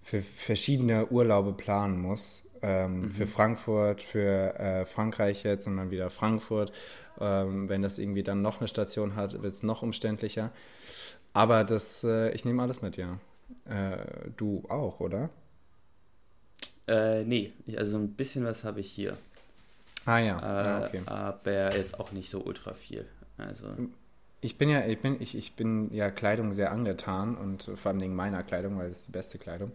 S1: für verschiedene Urlaube planen muss. Ähm, mhm. Für Frankfurt, für äh, Frankreich jetzt und dann wieder Frankfurt. Ähm, wenn das irgendwie dann noch eine Station hat, wird es noch umständlicher. Aber das, äh, ich nehme alles mit, ja. Äh, du auch, oder?
S2: Äh, nee, also ein bisschen was habe ich hier.
S1: Ah ja, äh, ja okay.
S2: Aber jetzt auch nicht so ultra viel. Also.
S1: Ich bin ja, ich bin, ich, ich bin ja Kleidung sehr angetan und vor allem meiner Kleidung, weil es die beste Kleidung.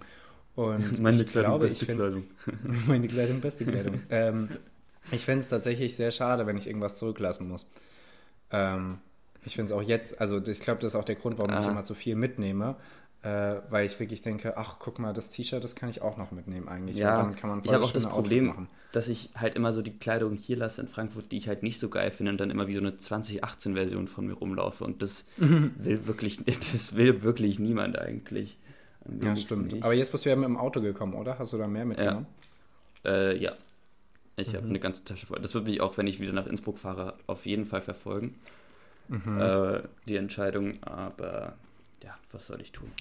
S1: Und
S2: meine Kleidung, glaube, beste Kleidung.
S1: meine Kleidung, beste Kleidung. ähm, ich fände es tatsächlich sehr schade, wenn ich irgendwas zurücklassen muss. Ähm, ich finde es auch jetzt, also ich glaube, das ist auch der Grund, warum ah. ich immer zu viel mitnehme, äh, weil ich wirklich denke, ach, guck mal, das T-Shirt, das kann ich auch noch mitnehmen eigentlich.
S2: Ja, ich habe auch das Problem, dass ich halt immer so die Kleidung hier lasse in Frankfurt, die ich halt nicht so geil finde und dann immer wie so eine 2018-Version von mir rumlaufe und das will wirklich, das will wirklich niemand eigentlich.
S1: Ja, stimmt. Nicht. Aber jetzt bist du ja mit dem Auto gekommen, oder? Hast du da mehr mitgenommen?
S2: Ja. Äh, ja. Ich mhm. habe eine ganze Tasche voll. Das wird mich auch, wenn ich wieder nach Innsbruck fahre, auf jeden Fall verfolgen mhm. äh, die Entscheidung, aber ja, was soll ich tun?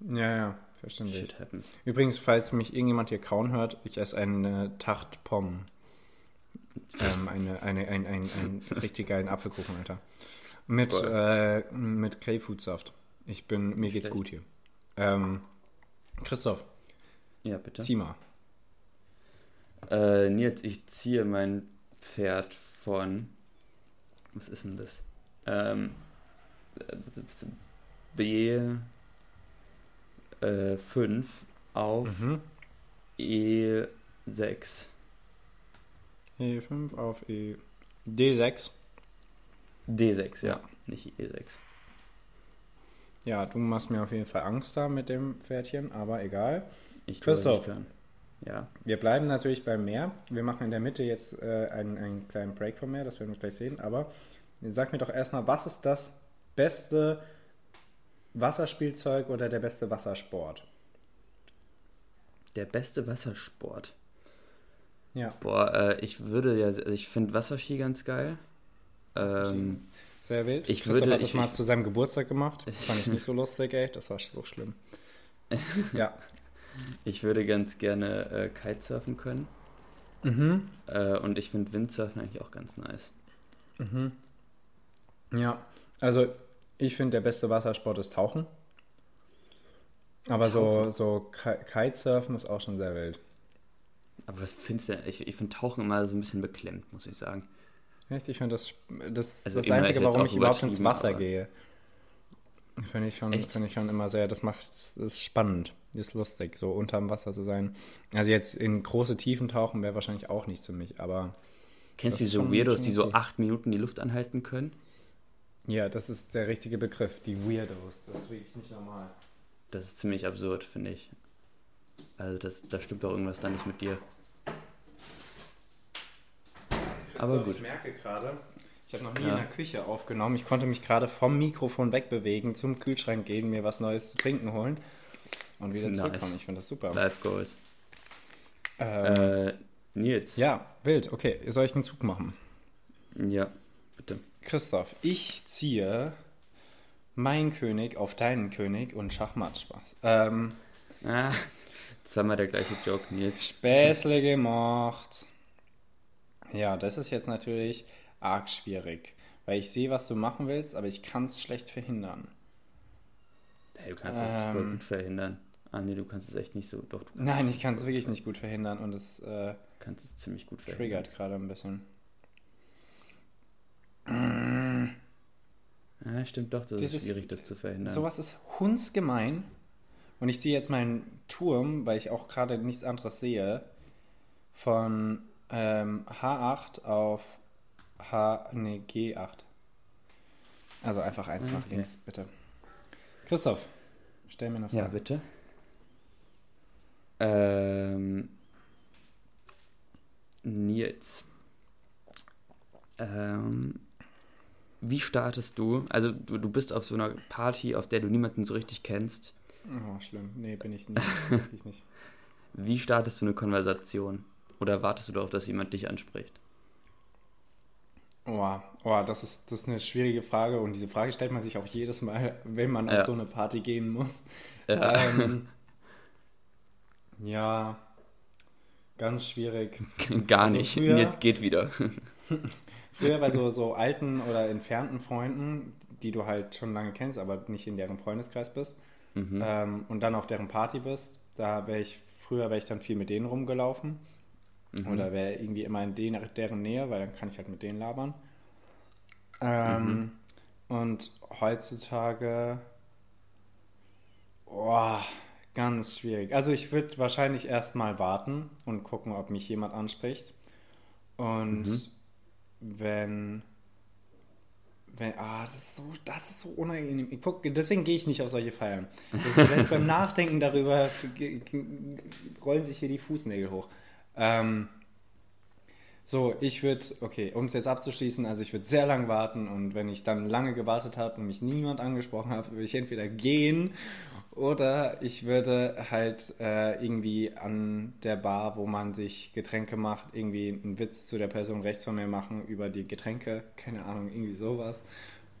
S1: Ja, ja, verständlich. Shit happens. Übrigens, falls mich irgendjemand hier kauen hört, ich esse eine Tacht Pommes. ähm, eine, eine, ein, ein, ein richtig geilen Apfelkuchen, Alter. Mit, äh, mit Grapefruitsaft. Ich bin, mir geht's gut hier. Ähm, Christoph.
S2: Ja, bitte.
S1: Zieh mal.
S2: Äh, Nils, ich ziehe mein Pferd von. Was ist denn das? ähm, B5 äh, auf mhm. E6.
S1: E5 auf E. D6.
S2: D6, ja, nicht E6.
S1: Ja, du machst mir auf jeden Fall Angst da mit dem Pferdchen, aber egal.
S2: Ich
S1: Christoph.
S2: kann. Ja.
S1: Wir bleiben natürlich beim Meer. Wir machen in der Mitte jetzt äh, einen, einen kleinen Break vom Meer, das werden wir gleich sehen. Aber sag mir doch erstmal, was ist das beste Wasserspielzeug oder der beste Wassersport?
S2: Der beste Wassersport.
S1: Ja,
S2: Boah, äh, ich würde ja, also ich finde Wasserski ganz geil. Ähm,
S1: sehr wild.
S2: ich
S1: Christoph
S2: würde-
S1: hat das
S2: ich-
S1: mal
S2: ich-
S1: zu seinem Geburtstag gemacht. Das fand ich nicht so lustig, ey. Das war so schlimm. Ja.
S2: ich würde ganz gerne äh, Kitesurfen können.
S1: Mhm.
S2: Äh, und ich finde Windsurfen eigentlich auch ganz nice.
S1: Mhm. Ja, also ich finde, der beste Wassersport ist Tauchen. Aber so,
S2: Tauchen?
S1: so Ki- Kitesurfen ist auch schon sehr wild.
S2: Aber was findest du denn? Ich, ich finde Tauchen immer so ein bisschen beklemmt, muss ich sagen.
S1: Echt? Ich finde, das, das ist
S2: Also
S1: das
S2: ist
S1: Einzige,
S2: jetzt
S1: warum ich überhaupt ins Wasser gehe. Finde ich, schon- finde ich schon immer sehr, das macht, das ist spannend, das ist lustig, so unterm Wasser zu sein. Also jetzt in große Tiefen tauchen wäre wahrscheinlich auch nicht für mich, aber
S2: Kennst
S1: Das
S2: du diese
S1: schon-
S2: Weirdos, die so acht Minuten die Luft anhalten können?
S1: ja, das ist der richtige Begriff, die Weirdos, das ist wirklich nicht normal.
S2: Das ist ziemlich absurd, finde ich. Also das, da stimmt doch irgendwas da nicht mit dir. Aber gut.
S1: Ich merke gerade, ich habe noch nie
S2: Ja.
S1: in der Küche aufgenommen. Ich konnte mich gerade vom Mikrofon wegbewegen, zum Kühlschrank gehen, mir was Neues zu trinken holen und wieder
S2: Nice.
S1: zurückkommen. Ich finde das super.
S2: Life Goals.
S1: Ähm,
S2: Äh, Nils.
S1: ja, wild. Okay, soll ich einen Zug machen?
S2: Ja, bitte.
S1: Christoph, ich ziehe meinen König auf deinen König und Schachmatt Spaß. Ähm,
S2: Ah, zweimal der gleiche Joke, Nils.
S1: Späßle gemacht. Ja, das ist jetzt natürlich arg schwierig, weil ich sehe, was du machen willst, aber ich kann es schlecht verhindern.
S2: Hey, du kannst super
S1: Ähm.
S2: gut verhindern. Ah, nee, du kannst es echt nicht so. Doch, du
S1: Nein, ich kann es wirklich nicht gut verhindern und es äh,
S2: kannst es ziemlich gut verhindern.
S1: triggert gerade ein bisschen.
S2: Ja, stimmt doch, das
S1: Das
S2: ist
S1: ist-
S2: schwierig, das zu verhindern.
S1: Sowas ist hundsgemein. Und ich ziehe jetzt meinen Turm, weil ich auch gerade nichts anderes sehe, von ähm, H8 auf H, nee, G8. Also einfach eins nach
S2: Okay.
S1: links, bitte. Christoph, stell mir eine Frage.
S2: Ja, bitte. Ähm, Nils. Ähm, wie startest du? Also du, du bist auf so einer Party, auf der du niemanden so richtig kennst.
S1: Oh, schlimm. Nee, bin ich nicht. Wirklich nicht.
S2: Wie startest du eine Konversation? Oder wartest du darauf, dass jemand dich anspricht?
S1: Oh, oh das, ist, das ist eine schwierige Frage und diese Frage stellt man sich auch jedes Mal, wenn man
S2: Ja.
S1: auf so eine Party gehen muss.
S2: Ja.
S1: Ähm, ja, ganz schwierig.
S2: Gar
S1: Also
S2: nicht.
S1: früher-
S2: Jetzt geht wieder.
S1: Früher bei so, so alten oder entfernten Freunden, die du halt schon lange kennst, aber nicht in deren Freundeskreis bist,
S2: Mhm.
S1: ähm, und dann auf deren Party bist, da wäre ich, früher wäre ich dann viel mit denen rumgelaufen.
S2: Mhm.
S1: Oder wäre irgendwie immer in den, deren Nähe, weil dann kann ich halt mit denen labern. Ähm, Und heutzutage, oh, ganz schwierig. Also ich würde wahrscheinlich erstmal warten und gucken, ob mich jemand anspricht. Und
S2: Mhm.
S1: wenn, wenn, ah, das ist so, das ist so unangenehm. Ich guck, deswegen gehe ich nicht auf solche Feiern. Ist, selbst beim Nachdenken darüber rollen sich hier die Fußnägel hoch. Ähm, so, ich würde, okay, um es jetzt abzuschließen, also ich würde sehr lang warten und wenn ich dann lange gewartet habe und mich niemand angesprochen hat, würde ich entweder gehen oder ich würde halt äh, irgendwie an der Bar, wo man sich Getränke macht, irgendwie einen Witz zu der Person rechts von mir machen über die Getränke, keine Ahnung, irgendwie sowas.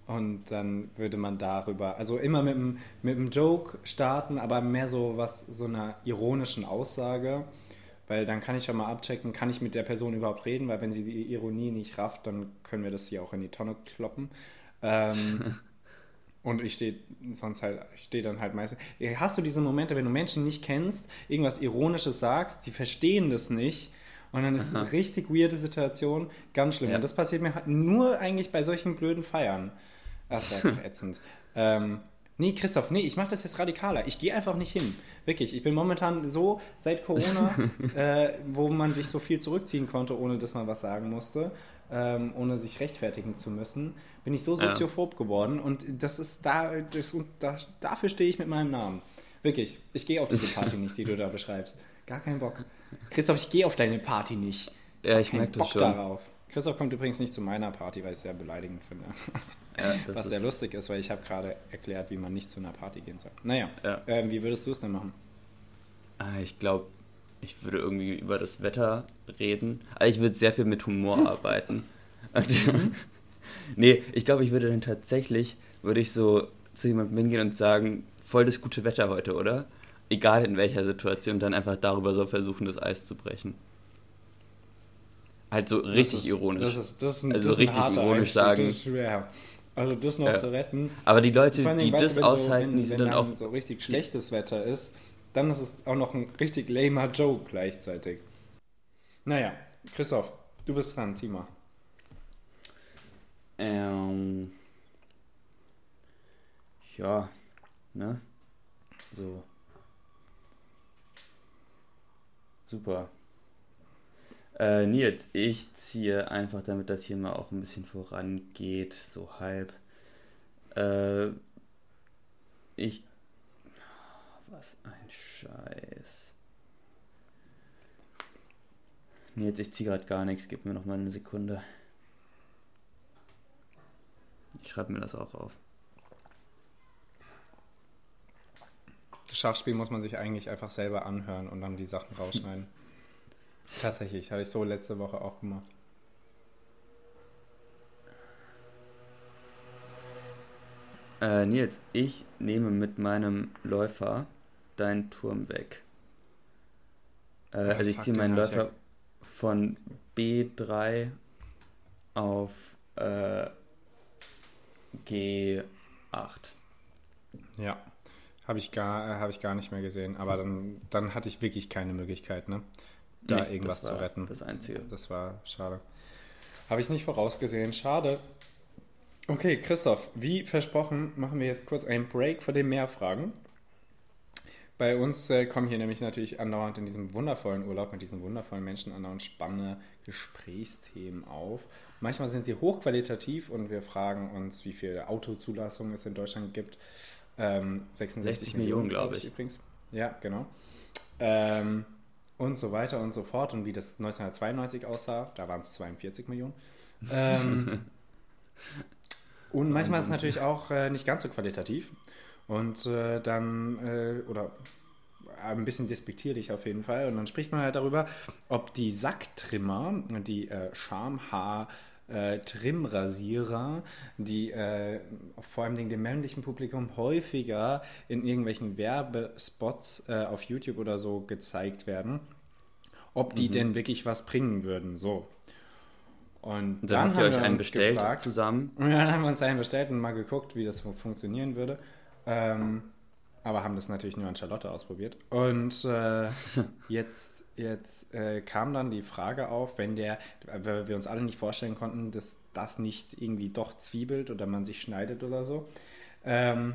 S1: Und dann würde man darüber, also immer mit einem, mit Joke starten, aber mehr so was, so einer ironischen Aussage. Weil dann kann ich schon mal abchecken, kann ich mit der Person überhaupt reden, weil wenn sie die Ironie nicht rafft, dann können wir das hier auch in die Tonne kloppen. Ähm, und ich stehe sonst halt, ich stehe dann halt meistens. Hast du diese Momente, wenn du Menschen nicht kennst, irgendwas Ironisches sagst, die verstehen das nicht und dann ist es eine richtig weirde Situation, ganz schlimm.
S2: Ja.
S1: Und das passiert mir halt nur eigentlich bei solchen blöden Feiern. Das ist einfach ätzend. Ähm, Nee, Christoph, nee, ich mache das jetzt radikaler. Ich gehe einfach nicht hin. Wirklich, ich bin momentan so seit Corona, äh, wo man sich so viel zurückziehen konnte, ohne dass man was sagen musste, ähm, ohne sich rechtfertigen zu müssen, bin ich so soziophob ja. geworden. Und das ist da, das, da dafür stehe ich mit meinem Namen. Wirklich, ich gehe auf diese Party nicht, die du da beschreibst. Gar keinen Bock. Christoph, ich gehe auf deine Party nicht.
S2: Ja, ich merke das schon.
S1: darauf. Christoph kommt übrigens nicht zu meiner Party, weil ich es sehr beleidigend finde. Ja, Was sehr lustig ist, weil ich habe gerade erklärt, wie man nicht zu einer Party gehen soll. Naja, ja. ähm, wie würdest du es denn machen?
S2: Ah, ich glaube, ich würde irgendwie über das Wetter reden. Also ich würde sehr viel mit Humor arbeiten. Mhm. nee, ich glaube, ich würde dann tatsächlich, würde ich so zu jemandem hingehen und sagen, voll das gute Wetter heute, oder? Egal in welcher Situation, dann einfach darüber so versuchen, das Eis zu brechen. Halt so richtig
S1: ist,
S2: ironisch.
S1: Das ist, das ist ein,
S2: also richtig ironisch sagen.
S1: Das ist schwer. Also das noch ja. zu retten.
S2: Aber die Leute, die das du, aushalten, so, wenn, die sind dann auch.
S1: so richtig schlechtes Wetter ist, dann ist es auch noch ein richtig lamer Joke gleichzeitig. Naja, Christoph, du bist dran, Tima.
S2: Ähm. Ja, ne? So. Super. Äh, Nils, ich ziehe einfach, damit das hier mal auch ein bisschen vorangeht, so halb. Äh, ich. Was ein Scheiß. Nils, ich ziehe gerade gar nichts, gib mir noch mal eine Sekunde. Ich schreibe mir das auch auf.
S1: Das Schachspiel muss man sich eigentlich einfach selber anhören und dann die Sachen rausschneiden. Tatsächlich, habe ich so letzte Woche auch gemacht.
S2: Äh, Nils, ich nehme mit meinem Läufer deinen Turm weg. Äh, oh, also ich ziehe meinen Läufer ja. von B3 auf äh, G8.
S1: Ja, habe ich, gar, äh, hab ich gar nicht mehr gesehen. Aber dann, dann hatte ich wirklich keine Möglichkeit, ne? Da nee, irgendwas zu retten.
S2: Das Einzige.
S1: Das war schade. Habe ich nicht vorausgesehen. Schade. Okay, Christoph, wie versprochen, machen wir jetzt kurz einen Break vor den Mehrfragen. Bei uns äh, kommen hier nämlich natürlich andauernd in diesem wundervollen Urlaub mit diesen wundervollen Menschen andauernd spannende Gesprächsthemen auf. Manchmal sind sie hochqualitativ und wir fragen uns, wie viele Autozulassungen es in Deutschland gibt. Ähm, 66 Millionen, Millionen glaube ich. Übrigens. Ja, genau. Ähm, und so weiter und so fort. Und wie das 1992 aussah, da waren es 42 Millionen. Ähm, und manchmal ist es natürlich auch äh, nicht ganz so qualitativ. Und äh, dann, äh, oder ein bisschen despektierlich auf jeden Fall. Und dann spricht man halt darüber, ob die Sacktrimmer, die äh, Schamhaar, äh, Trimrasierer, die äh, vor allem dem männlichen Publikum häufiger in irgendwelchen Werbespots äh, auf YouTube oder so gezeigt werden, ob die mhm. denn wirklich was bringen würden. So. Und,
S2: dann, dann habt ihr euch einen bestellt gefragt, zusammen.
S1: Und dann haben wir uns einen bestellt und mal geguckt, wie das funktionieren würde. Ähm, aber haben das natürlich nur an Charlotte ausprobiert. Und äh, jetzt, jetzt äh, kam dann die Frage auf, wenn der, weil wir uns alle nicht vorstellen konnten, dass das nicht irgendwie doch zwiebelt oder man sich schneidet oder so. Ähm,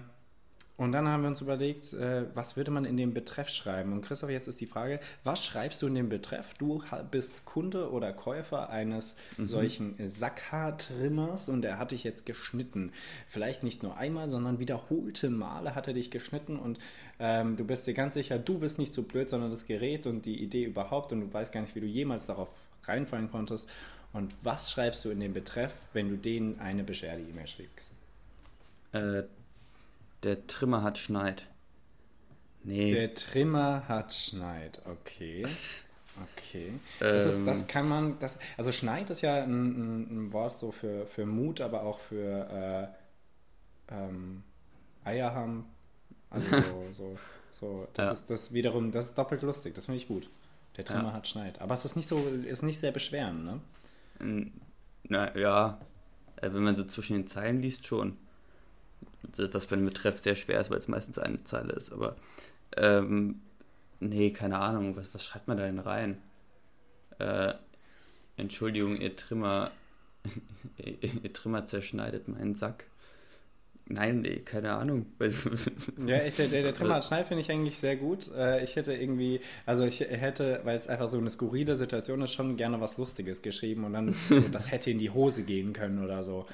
S1: und dann haben wir uns überlegt, äh, was würde man in den Betreff schreiben? Und Christoph, jetzt ist die Frage, was schreibst du in den Betreff? Du bist Kunde oder Käufer eines mhm. solchen Sackhaartrimmers und er hat dich jetzt geschnitten. Vielleicht nicht nur einmal, sondern wiederholte Male hat er dich geschnitten und ähm, du bist dir ganz sicher, du bist nicht so blöd, sondern das Gerät und die Idee überhaupt und du weißt gar nicht, wie du jemals darauf reinfallen konntest. Und was schreibst du in den Betreff, wenn du denen eine Beschwerde-E-Mail schickst?
S2: Äh, der Trimmer hat Schneid.
S1: Nee. Der Trimmer hat Schneid, okay. Okay. Das, ist, das ähm. kann man, das, also Schneid ist ja ein, ein, Wort so für, für Mut, aber auch für äh, ähm, Eier haben. Also so, so, so. Das ja. ist das wiederum, das ist doppelt lustig, das finde ich gut. Der Trimmer ja. hat Schneid. Aber es ist nicht so, ist nicht sehr beschwerend, ne?
S2: Na ja, äh, wenn man so zwischen den Zeilen liest, schon was bei dem Betreff sehr schwer ist, weil es meistens eine Zeile ist. Aber ähm, nee, keine Ahnung, was, was schreibt man da denn rein? Äh, Entschuldigung, ihr Trimmer, ihr Trimmer zerschneidet meinen Sack. Nein, nee, keine Ahnung.
S1: ja, ich, der, der, der Trimmer Schnell finde ich eigentlich sehr gut. Äh, ich hätte irgendwie, also ich hätte, weil es einfach so eine skurrile Situation ist, schon gerne was Lustiges geschrieben und dann so, das hätte in die Hose gehen können oder so.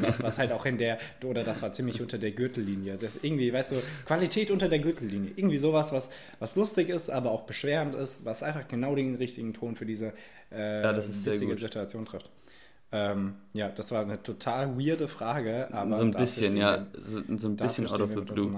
S1: Was, was halt auch in der, oder das war ziemlich unter der Gürtellinie. Das irgendwie, weißt du, Qualität unter der Gürtellinie. Irgendwie sowas, was, was lustig ist, aber auch beschwerend ist, was einfach genau den richtigen Ton für diese äh, ja, witzige Situation trifft. Ähm, ja, das war eine total weirde Frage.
S2: Aber so ein bisschen, ja. So, so ein bisschen out of the blue.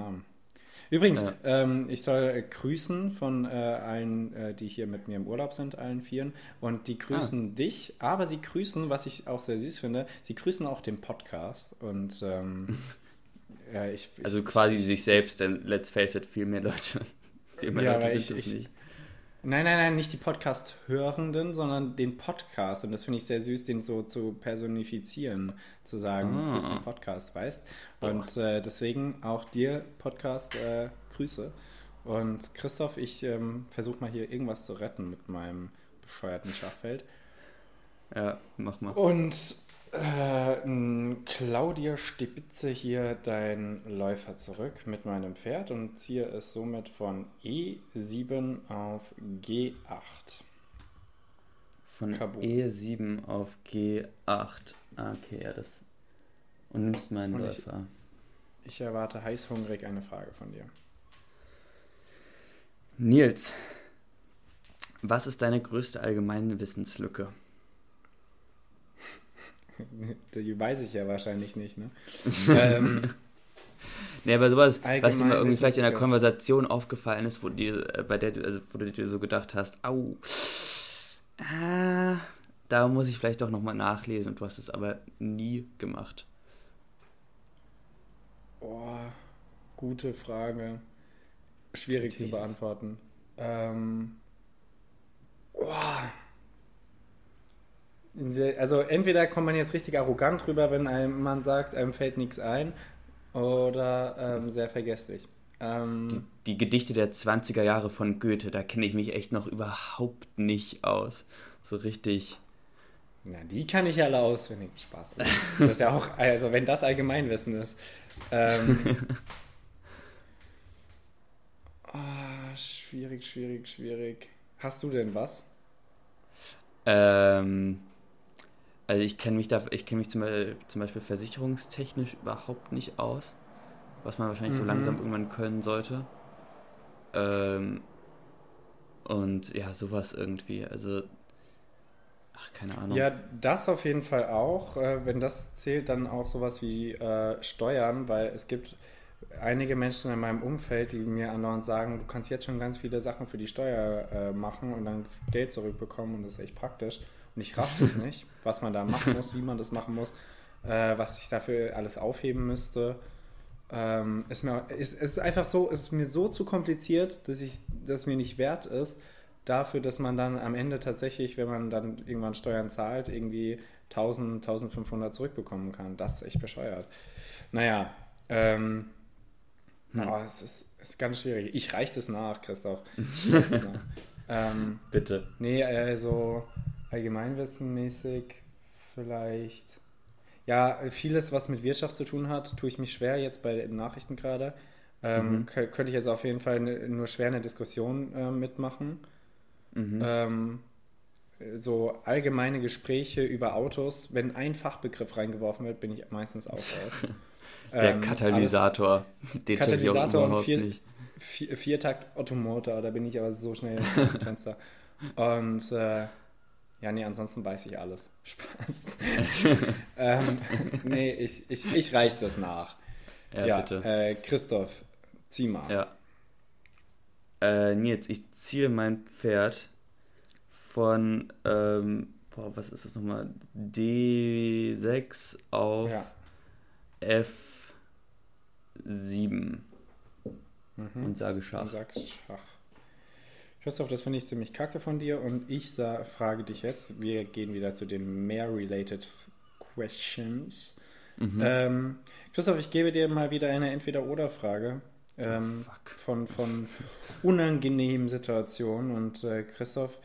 S1: Übrigens, ja. ähm, ich soll äh, grüßen von äh, allen, äh, die hier mit mir im Urlaub sind, allen Vieren. Und die grüßen ah. dich, aber sie grüßen, was ich auch sehr süß finde, sie grüßen auch den Podcast. Und ähm,
S2: ja, ich, Also quasi ich, sich selbst, denn let's face it, viel mehr Leute. Viel mehr
S1: ja, Leute sind ich, nicht. Nein, nein, nein, nicht die Podcast-Hörenden, sondern den Podcast. Und das finde ich sehr süß, den so zu personifizieren, zu sagen, ah. grüß den Podcast, weißt. Und äh, deswegen auch dir, Podcast, äh, Grüße. Und Christoph, ich ähm, versuche mal hier irgendwas zu retten mit meinem bescheuerten Schachfeld.
S2: Ja, mach mal.
S1: Und äh, Claudia Stibitze hier dein Läufer zurück mit meinem Pferd und ziehe es somit von E7 auf G8.
S2: Von Kabul. E7 auf G8. Ah, okay, ja, das. Und nimmst meinen und Läufer.
S1: Ich, ich erwarte heißhungrig eine Frage von dir.
S2: Nils, was ist deine größte allgemeine Wissenslücke?
S1: Die weiß ich ja wahrscheinlich nicht, ne? ähm,
S2: Nee, aber sowas, was dir mal irgendwie vielleicht in der Konversation aufgefallen ist, wo dir, äh, bei der du, also wo du dir so gedacht hast, au, äh, da muss ich vielleicht doch nochmal nachlesen und du hast es aber nie gemacht.
S1: Boah, gute Frage. Schwierig Jesus. zu beantworten. Ähm, boah. Also entweder kommt man jetzt richtig arrogant rüber, wenn einem man sagt, einem fällt nichts ein, oder ähm, sehr vergesslich. Ähm,
S2: die, die, Gedichte der 20er Jahre von Goethe, da kenne ich mich echt noch überhaupt nicht aus. So richtig.
S1: Na, die kann ich alle auswendig. Spaß. Das ist ja auch, also wenn das Allgemeinwissen ist. Ähm, oh, schwierig, schwierig, schwierig. Hast du denn was?
S2: Ähm, also ich kenne mich da, ich kenne mich zum Beispiel, zum Beispiel, versicherungstechnisch überhaupt nicht aus, was man wahrscheinlich mhm. so langsam irgendwann können sollte. Ähm, und ja, sowas irgendwie. Also, ach, keine Ahnung.
S1: Ja, das auf jeden Fall auch. Äh, wenn das zählt, dann auch sowas wie äh, Steuern, weil es gibt einige Menschen in meinem Umfeld, die mir andauernd sagen, du kannst jetzt schon ganz viele Sachen für die Steuer äh, machen und dann Geld zurückbekommen und das ist echt praktisch. Und ich raff es nicht, was man da machen muss, wie man das machen muss, äh, was ich dafür alles aufheben müsste. Ähm, ist mir, ist, ist einfach so, ist mir so zu kompliziert, dass ich das mir nicht wert ist, dafür, dass man dann am Ende tatsächlich, wenn man dann irgendwann Steuern zahlt, irgendwie 1000, 1500 zurückbekommen kann. Das ist echt bescheuert. Naja, ähm, hm. oh, es ist, ist ganz schwierig. Ich reiche das nach, Christoph. Das nach. Ähm,
S2: Bitte.
S1: Nee, also allgemeinwissenmäßig vielleicht. Ja, vieles, was mit Wirtschaft zu tun hat, tue ich mich schwer jetzt bei den Nachrichten gerade. Ähm, mhm. Könnte ich jetzt auf jeden Fall ne, nur schwer eine Diskussion äh, mitmachen. Mhm. Ähm, so allgemeine Gespräche über Autos, wenn ein Fachbegriff reingeworfen wird, bin ich meistens auch raus.
S2: Der ähm, Katalysator.
S1: Den Katalysator und vier, vier, Viertakt Ottomotor, da bin ich aber so schnell dem Fenster. Und äh, ja, nee, ansonsten weiß ich alles. Spaß. ähm, nee, ich, ich, ich reich das nach. Ja, ja bitte. Äh, Christoph, zieh mal.
S2: Ja. Äh, Nils, ich ziehe mein Pferd von, ähm, boah, was ist das nochmal? D6 auf ja. F7. Mhm. Und sage Schach. Und
S1: sagst Schach. Christoph, das finde ich ziemlich kacke von dir und ich sah, frage dich jetzt, wir gehen wieder zu den mehr-related questions. Mhm. Ähm, Christoph, ich gebe dir mal wieder eine Entweder-Oder-Frage ähm, oh, von, von unangenehmen Situationen und äh, Christoph,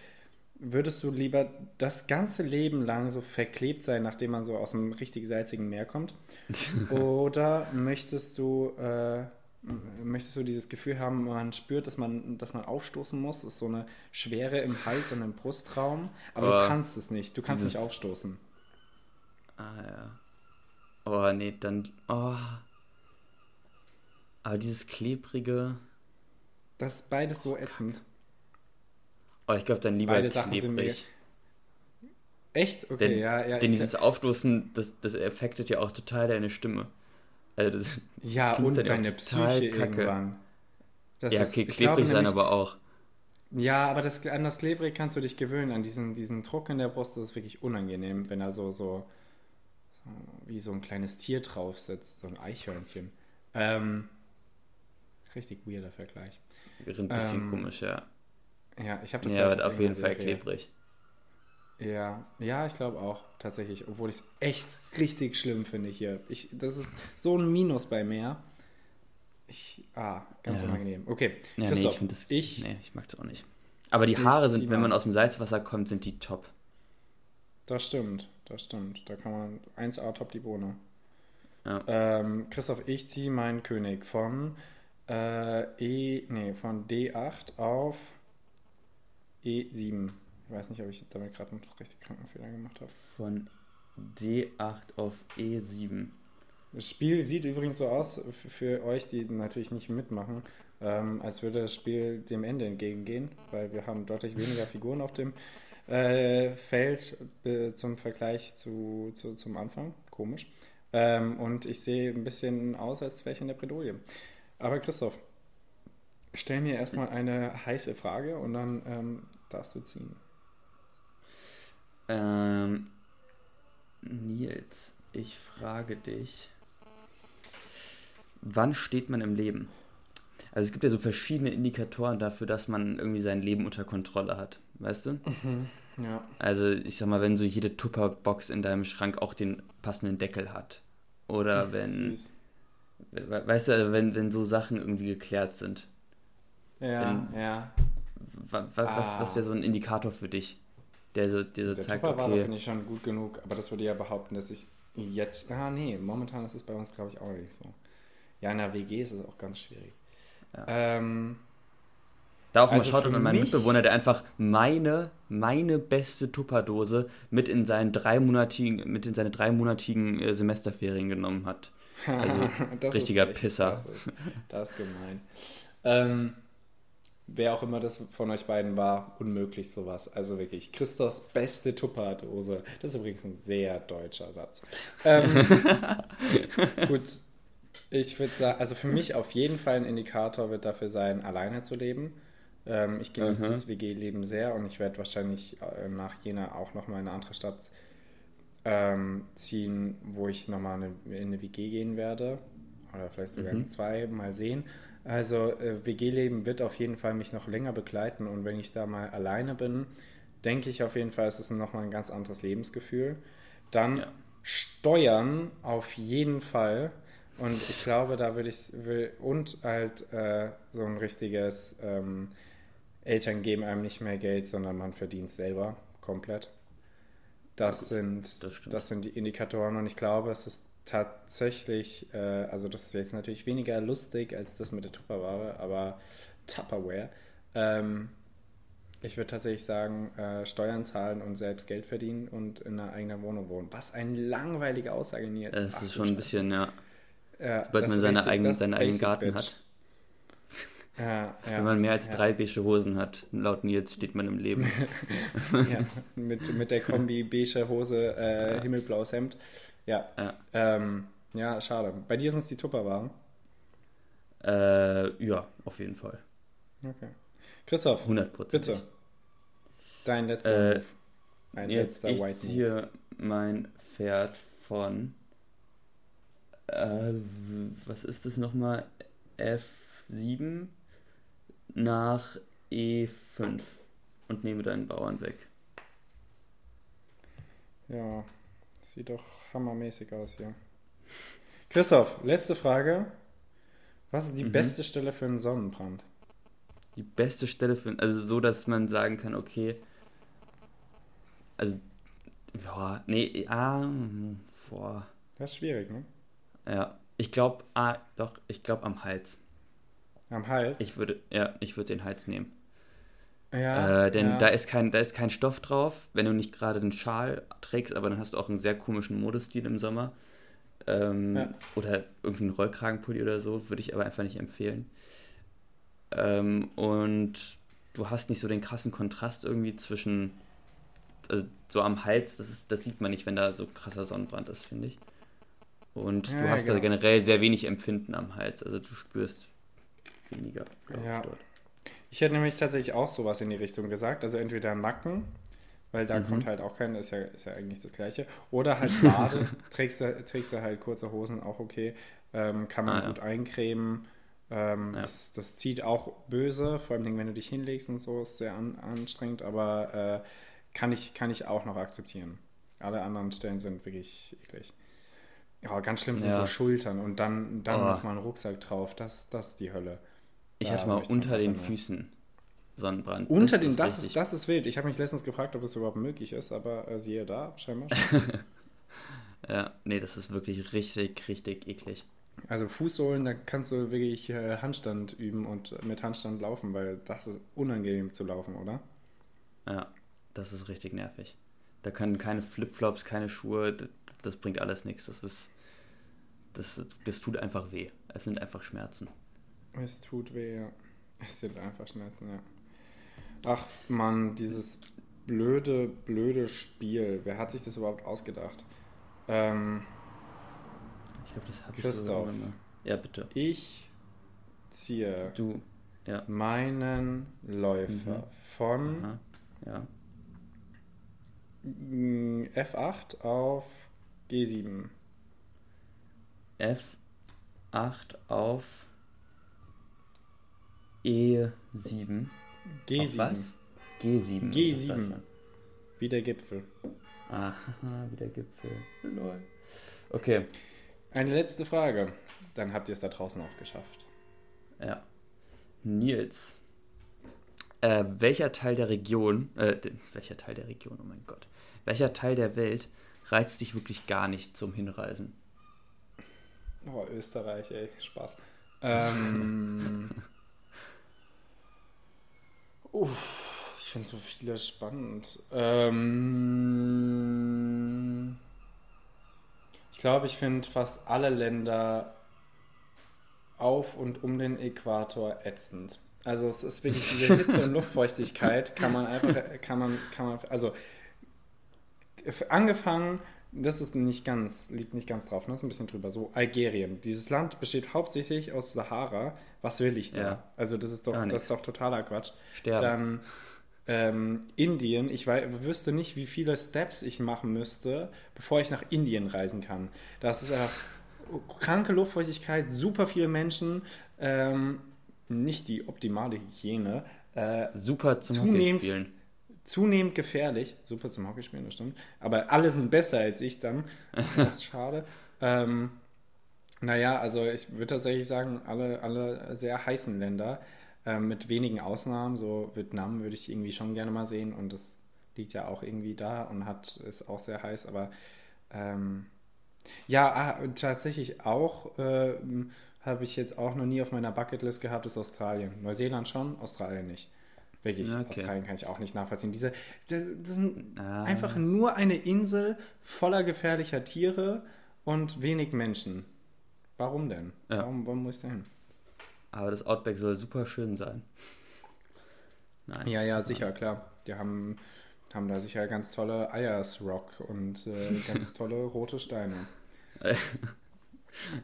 S1: würdest du lieber das ganze Leben lang so verklebt sein, nachdem man so aus einem richtig salzigen Meer kommt? Oder möchtest du, äh, möchtest du dieses Gefühl haben, man spürt, dass man, dass man aufstoßen muss? Das ist so eine Schwere im Hals und im Brustraum. Aber oh, du kannst es nicht. Du kannst nicht aufstoßen.
S2: Ah ja. Oh nee, dann. Oh. Aber dieses klebrige.
S1: Das ist beides so ätzend.
S2: Oh, ich glaube dann lieber Beide Sachen klebrig.
S1: Echt? Okay,
S2: denn,
S1: ja, ja.
S2: Denn dieses Aufstoßen, das, das affektet ja auch total deine Stimme. Also das
S1: ja, und deine Psyche kacke. irgendwann.
S2: Das ja, okay, ist, klebrig sein aber auch.
S1: Ja, aber das, an das klebrig kannst du dich gewöhnen, an diesen, diesen Druck in der Brust, das ist wirklich unangenehm, wenn er so, so, so wie so ein kleines Tier drauf sitzt, so ein Eichhörnchen. Ähm, richtig weirder Vergleich.
S2: Wäre ein bisschen ähm, komisch, ja.
S1: Ja, ich habe das
S2: Ja, wird auf jeden Fall klebrig.
S1: Ja, ja, ich glaube auch tatsächlich, obwohl ich es echt richtig schlimm finde hier. Ich, das ist so ein Minus bei mir. Ich, ah, ganz ja. unangenehm. Okay,
S2: ja, Christoph, nee, ich, das, ich, nee, ich mag es auch nicht. Aber die Haare sind, wenn man aus dem Salzwasser kommt, sind die top.
S1: Das stimmt, das stimmt. Da kann man 1A top die Bohne. Ja. Ähm, Christoph, ich ziehe meinen König von äh, E, nee, von D8 auf E7. Ich weiß nicht, ob ich damit gerade einen richtig kranken Fehler gemacht habe.
S2: Von D8 auf E7.
S1: Das Spiel sieht übrigens so aus, für euch, die natürlich nicht mitmachen, ähm, als würde das Spiel dem Ende entgegengehen, weil wir haben deutlich weniger Figuren auf dem äh, Feld äh, zum Vergleich zu, zu, zum Anfang. Komisch. Ähm, und ich sehe ein bisschen aus, als wäre ich in der Bredouille. Aber Christoph, stell mir erstmal eine heiße Frage und dann ähm, darfst du ziehen.
S2: Ähm, Nils, ich frage dich, wann steht man im Leben? Also es gibt ja so verschiedene Indikatoren dafür, dass man irgendwie sein Leben unter Kontrolle hat, weißt du?
S1: Mhm, ja.
S2: Also ich sag mal, wenn so jede Tupperbox in deinem Schrank auch den passenden Deckel hat. Oder mhm, wenn, süß. weißt du, also wenn, wenn so Sachen irgendwie geklärt sind.
S1: Ja, wenn, ja.
S2: Was, ah. was wäre so ein Indikator für dich, der so, der so
S1: der
S2: zeigt,
S1: Tupper okay. finde ich schon gut genug, aber das würde ja behaupten, dass ich jetzt. Ah, nee, momentan ist es bei uns, glaube ich, auch nicht so. Ja, in der WG ist es auch ganz schwierig. Ja. Ähm,
S2: da auch also mal schaut an meinen Mitbewohner, der einfach meine, meine beste Tupperdose mit in seinen dreimonatigen, mit in seine dreimonatigen äh, Semesterferien genommen hat. Also richtiger Pisser.
S1: Das ist, das ist gemein. Ähm, wer auch immer das von euch beiden war, unmöglich sowas. Also wirklich, Christophs beste Tupperdose. Das ist übrigens ein sehr deutscher Satz. Ähm, gut, ich würde sagen, also für mich auf jeden Fall ein Indikator wird dafür sein, alleine zu leben. Ähm, ich genieße mhm. das WG-Leben sehr und ich werde wahrscheinlich äh, nach Jena auch nochmal in eine andere Stadt ähm, ziehen, wo ich nochmal in eine WG gehen werde. Oder vielleicht sogar mhm. zwei, mal sehen. Also äh, WG-Leben wird auf jeden Fall mich noch länger begleiten und wenn ich da mal alleine bin, denke ich auf jeden Fall, es ist nochmal ein ganz anderes Lebensgefühl. Dann ja. Steuern auf jeden Fall. Und ich glaube, da würde ich will, und halt äh, so ein richtiges ähm, Eltern geben einem nicht mehr Geld, sondern man verdient selber komplett. Das ja, sind das, das sind die Indikatoren und ich glaube, es ist tatsächlich, äh, also das ist jetzt natürlich weniger lustig als das mit der Tupperware, aber Tupperware. Ähm, ich würde tatsächlich sagen, äh, Steuern zahlen und selbst Geld verdienen und in einer eigenen Wohnung wohnen. Was eine langweilige Aussage
S2: jetzt. Das Ach, ist schon ein bisschen, ja. ja Sobald man seine eigenen, seinen eigenen Garten Bitch. hat.
S1: Ja, ja,
S2: Wenn man mehr als drei beige Hosen hat, laut Nils steht man im Leben.
S1: mit, mit der Kombi beige Hose, äh, himmelblaues Hemd. Ja. Ja, ähm, ja schade. Bei dir sind es die Tupperwaren?
S2: Äh, ja, auf jeden Fall.
S1: Okay. Christoph,
S2: 100
S1: bitte. Dein letzter
S2: äh, Move. Ein jetzt letzter ich White ziehe Move. mein Pferd von äh, was ist das nochmal? F7 nach E5 und nehme deinen Bauern weg.
S1: Ja, sieht doch hammermäßig aus hier. Christoph, letzte Frage. Was ist die mhm. beste Stelle für einen Sonnenbrand?
S2: Die beste Stelle für, also so, dass man sagen kann, okay, Also, ja, nee, ah, boah.
S1: Das ist schwierig, ne?
S2: Ja, ich glaube, ah, doch, ich glaube am Hals.
S1: Am Hals?
S2: Ich würde, ja, ich würde den Hals nehmen.
S1: Ja,
S2: Äh, denn
S1: ja.
S2: da ist kein, da ist kein Stoff drauf, wenn du nicht gerade den Schal trägst, aber dann hast du auch einen sehr komischen Modestil im Sommer. Ähm,
S1: Ja.
S2: Oder irgendwie einen Rollkragenpulli oder so, würde ich aber einfach nicht empfehlen. Ähm, und du hast nicht so den krassen Kontrast irgendwie zwischen, also so am Hals, das, ist, das sieht man nicht, wenn da so krasser Sonnenbrand ist, finde ich. Und du hast da
S1: genau.
S2: generell sehr wenig Empfinden am Hals, also du spürst weniger, glaube ich, dort.
S1: Ich hätte nämlich tatsächlich auch sowas in die Richtung gesagt. Also entweder Nacken, weil da
S2: Mhm.
S1: kommt halt auch kein, ist ja, ist ja eigentlich das Gleiche. Oder halt Bade, trägst, du, trägst du halt kurze Hosen, auch okay. Ähm, kann man
S2: Ah, ja.
S1: gut eincremen. Ähm,
S2: Ja.
S1: das, das zieht auch böse, vor allem wenn du dich hinlegst und so, ist sehr an, anstrengend, aber äh, kann, ich, kann ich auch noch akzeptieren. Alle anderen Stellen sind wirklich eklig. Ja, ganz schlimm sind
S2: Ja.
S1: so Schultern und dann, dann
S2: Oh.
S1: noch mal ein Rucksack drauf. Das, das ist die Hölle.
S2: Ich hatte mal unter den Füßen Sonnenbrand.
S1: Unter den, das
S2: richtig-
S1: ist, das ist wild. Ich habe mich letztens gefragt, ob das überhaupt möglich ist, aber äh, siehe da, scheinbar.
S2: Ja, nee, das ist wirklich richtig, richtig eklig.
S1: also Fußsohlen, da kannst du wirklich äh, Handstand üben und mit Handstand laufen, weil das ist unangenehm zu laufen, oder?
S2: Ja, das ist richtig nervig. Da können keine Flipflops, keine Schuhe, das, das bringt alles nichts. Das ist, das, das tut einfach weh. Es sind einfach Schmerzen.
S1: Es tut weh, ja. Es sind einfach Schmerzen, ja. Ach Mann, dieses blöde, blöde Spiel. Wer hat sich das überhaupt ausgedacht? Ähm,
S2: Ich glaube, das habe ich
S1: Christoph.
S2: so. Ja, bitte.
S1: ich ziehe
S2: Du. Ja.
S1: meinen Läufer
S2: Mhm.
S1: von
S2: Aha. Ja.
S1: Mm, F8 auf G7.
S2: F8 auf E7.
S1: G7.
S2: Auf was? G7.
S1: G7.
S2: das war schon.
S1: Wie der Gipfel.
S2: Ah, wieder Gipfel. Lol. Okay,
S1: Eine letzte Frage. Dann habt ihr es da draußen auch geschafft.
S2: ja. Nils. Äh, welcher Teil der Region, äh, welcher Teil der Region, oh mein Gott, welcher Teil der Welt reizt dich wirklich gar nicht zum Hinreisen?
S1: Oh, Österreich, ey, Spaß. Ähm, uff, ich finde so viele spannend. Ähm, ich glaube, ich finde fast alle Länder auf und um den Äquator ätzend. Also es ist wirklich diese Hitze und Luftfeuchtigkeit kann man einfach, kann man, kann man, also angefangen, das ist nicht ganz, liegt nicht ganz drauf, ne? ist ein bisschen drüber. So, Algerien. Dieses Land besteht hauptsächlich aus Sahara. Was will ich da?
S2: Ja.
S1: Also, das ist doch,
S2: Gar
S1: das ist doch totaler Quatsch.
S2: Sterben.
S1: Dann ähm, Indien. Ich wei- wüsste nicht, wie viele Steps ich machen müsste, bevor ich nach Indien reisen kann. Das ist einfach kranke Luftfeuchtigkeit, super viele Menschen, ähm, nicht die optimale Hygiene. Äh,
S2: Super zum
S1: Zunehmend-
S2: Hockeyspielen.
S1: zunehmend gefährlich. Super zum Hockeyspielen, das stimmt. Aber alle sind besser als ich dann. Das ist schade. Ähm, naja, also ich würde tatsächlich sagen, alle, alle sehr heißen Länder, ähm, mit wenigen Ausnahmen. So Vietnam würde ich irgendwie schon gerne mal sehen und das liegt ja auch irgendwie da und hat ist auch sehr heiß, aber ähm, ja, ah, tatsächlich auch ähm, habe ich jetzt auch noch nie auf meiner Bucketlist gehabt, ist Australien. Neuseeland schon, Australien nicht. Wirklich,
S2: Okay.
S1: Australien kann ich auch nicht nachvollziehen. Diese, das, das sind
S2: Ah.
S1: einfach nur eine Insel voller gefährlicher Tiere und wenig Menschen. Warum denn?
S2: Ja.
S1: Warum, warum muss ich da hin?
S2: Aber das Outback soll super schön sein. Nein.
S1: Ja, ja, sicher, klar. Die haben, haben da sicher ganz tolle Ayers Rock und äh, ganz tolle rote Steine.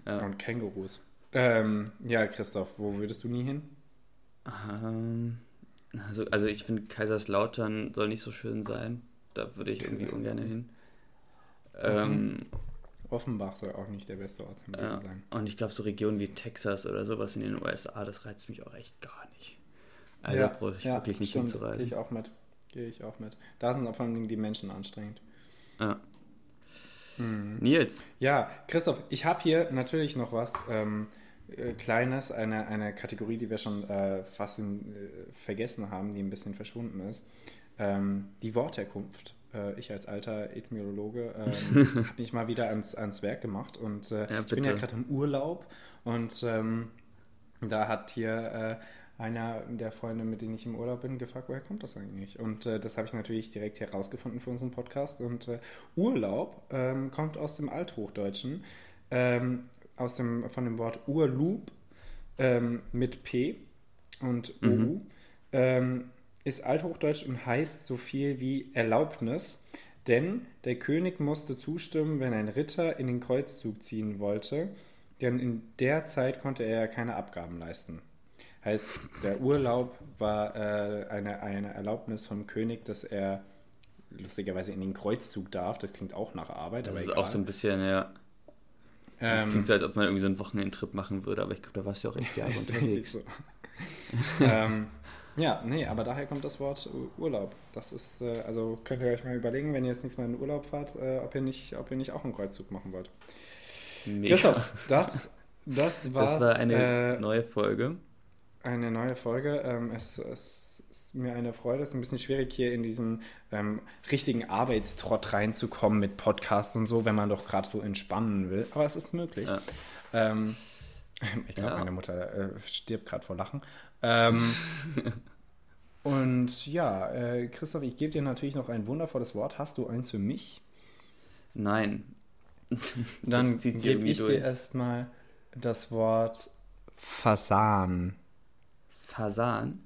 S2: Ja.
S1: Und Kängurus. Ähm, ja, Christoph, wo würdest du nie hin?
S2: Ähm, also, also ich finde Kaiserslautern soll nicht so schön sein. Da würde ich irgendwie ungern hin. Ähm,
S1: Offenbach soll auch nicht der beste Ort zum Leben
S2: ja.
S1: sein.
S2: Und ich glaube, so Regionen wie Texas oder sowas in den USA, das reizt mich auch echt gar nicht. Also
S1: ja,
S2: da brauche ich
S1: ja,
S2: wirklich nicht
S1: stimmt.
S2: hinzureisen.
S1: Gehe ich auch mit. Gehe ich auch mit. Da sind vor allem die Menschen anstrengend.
S2: Ja.
S1: Mhm.
S2: Nils,
S1: Ja, Christoph, ich habe hier natürlich noch was ähm, äh, Kleines, eine, eine Kategorie, die wir schon äh, fast in, äh, vergessen haben, die ein bisschen verschwunden ist. Ähm, die Wortherkunft. Äh, ich als alter Ethnologe, ähm, habe mich mal wieder ans, ans Werk gemacht und äh,
S2: Ja,
S1: ich bin ja gerade im Urlaub und ähm, da hat hier äh, einer der Freunde, mit denen ich im Urlaub bin, gefragt, woher kommt das eigentlich? Und äh, das habe ich natürlich direkt herausgefunden für unseren Podcast. Und äh, Urlaub ähm, kommt aus dem Althochdeutschen, ähm, aus dem, von dem Wort Urlub ähm, mit P und OU.
S2: Mhm.
S1: Ähm, ist Althochdeutsch und heißt so viel wie Erlaubnis, denn der König musste zustimmen, wenn ein Ritter in den Kreuzzug ziehen wollte, denn in der Zeit konnte er ja keine Abgaben leisten. Heißt, der Urlaub war äh, eine, eine Erlaubnis vom König, dass er lustigerweise in den Kreuzzug darf. Das klingt auch nach Arbeit,
S2: Das
S1: aber
S2: ist
S1: egal.
S2: auch so ein bisschen, ja. Das
S1: Ähm,
S2: klingt so, als ob man irgendwie so einen Wochenendtrip machen würde, aber ich glaube, da warst du auch echt Jahre unterwegs.
S1: so. ähm, ja, nee, aber daher kommt das Wort Urlaub. Das ist, äh, also könnt ihr euch mal überlegen, wenn ihr jetzt nächstes Mal in Urlaub fahrt, äh, ob, ihr nicht, ob ihr nicht auch einen Kreuzzug machen wollt.
S2: Mega.
S1: Christoph, das, das war's.
S2: Das war eine
S1: äh,
S2: neue Folge.
S1: eine neue Folge. Ähm, es, es ist mir eine Freude. Es ist ein bisschen schwierig, hier in diesen ähm, richtigen Arbeitstrott reinzukommen mit Podcast und so, wenn man doch gerade so entspannen will. Aber es ist möglich.
S2: Ja.
S1: Ähm, ich glaube,
S2: Ja.
S1: meine Mutter äh, stirbt gerade vor Lachen. Ähm, und ja, äh, Christoph, ich gebe dir natürlich noch ein wundervolles Wort. Hast du eins für mich?
S2: Nein.
S1: Dann
S2: Das
S1: gebe ich dir
S2: durch.
S1: erstmal das Wort Fasan.
S2: Fasan.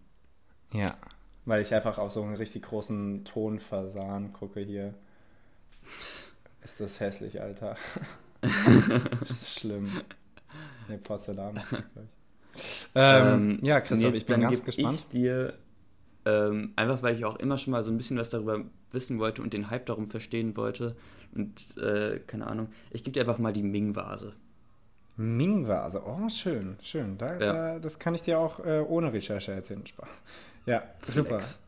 S1: Ja, weil ich einfach auf so einen richtig großen Tonfasan gucke hier. Ist das hässlich, Alter. das ist schlimm. Ne, Porzellan. ist das, glaub ich. Ähm, ja, Christoph,
S2: Nils,
S1: ich bin ganz gespannt.
S2: Ich dir, ähm, einfach weil ich auch immer schon mal so ein bisschen was darüber wissen wollte und den Hype darum verstehen wollte. Und äh, keine Ahnung, ich gebe dir einfach mal die Ming-Vase.
S1: Ming-Vase, oh, schön, schön. Da,
S2: Ja.
S1: da, das kann ich dir auch äh, ohne Recherche erzählen. Spaß. Ja, super.
S2: Flex.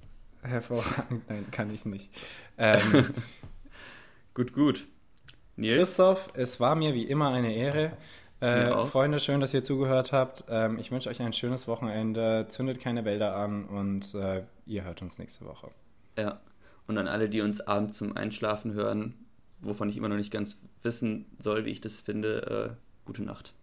S1: Hervorragend. Nein, kann ich nicht. Ähm,
S2: Gut, gut. Nils,
S1: Christoph, es war mir wie immer eine Ehre. Äh. Freunde, schön, dass ihr zugehört habt. Ähm, ich wünsche euch ein schönes Wochenende. Zündet keine Wälder an und äh, ihr hört uns nächste Woche.
S2: ja. Und an alle, die uns abends zum Einschlafen hören, wovon ich immer noch nicht ganz wissen soll, wie ich das finde, äh, gute Nacht.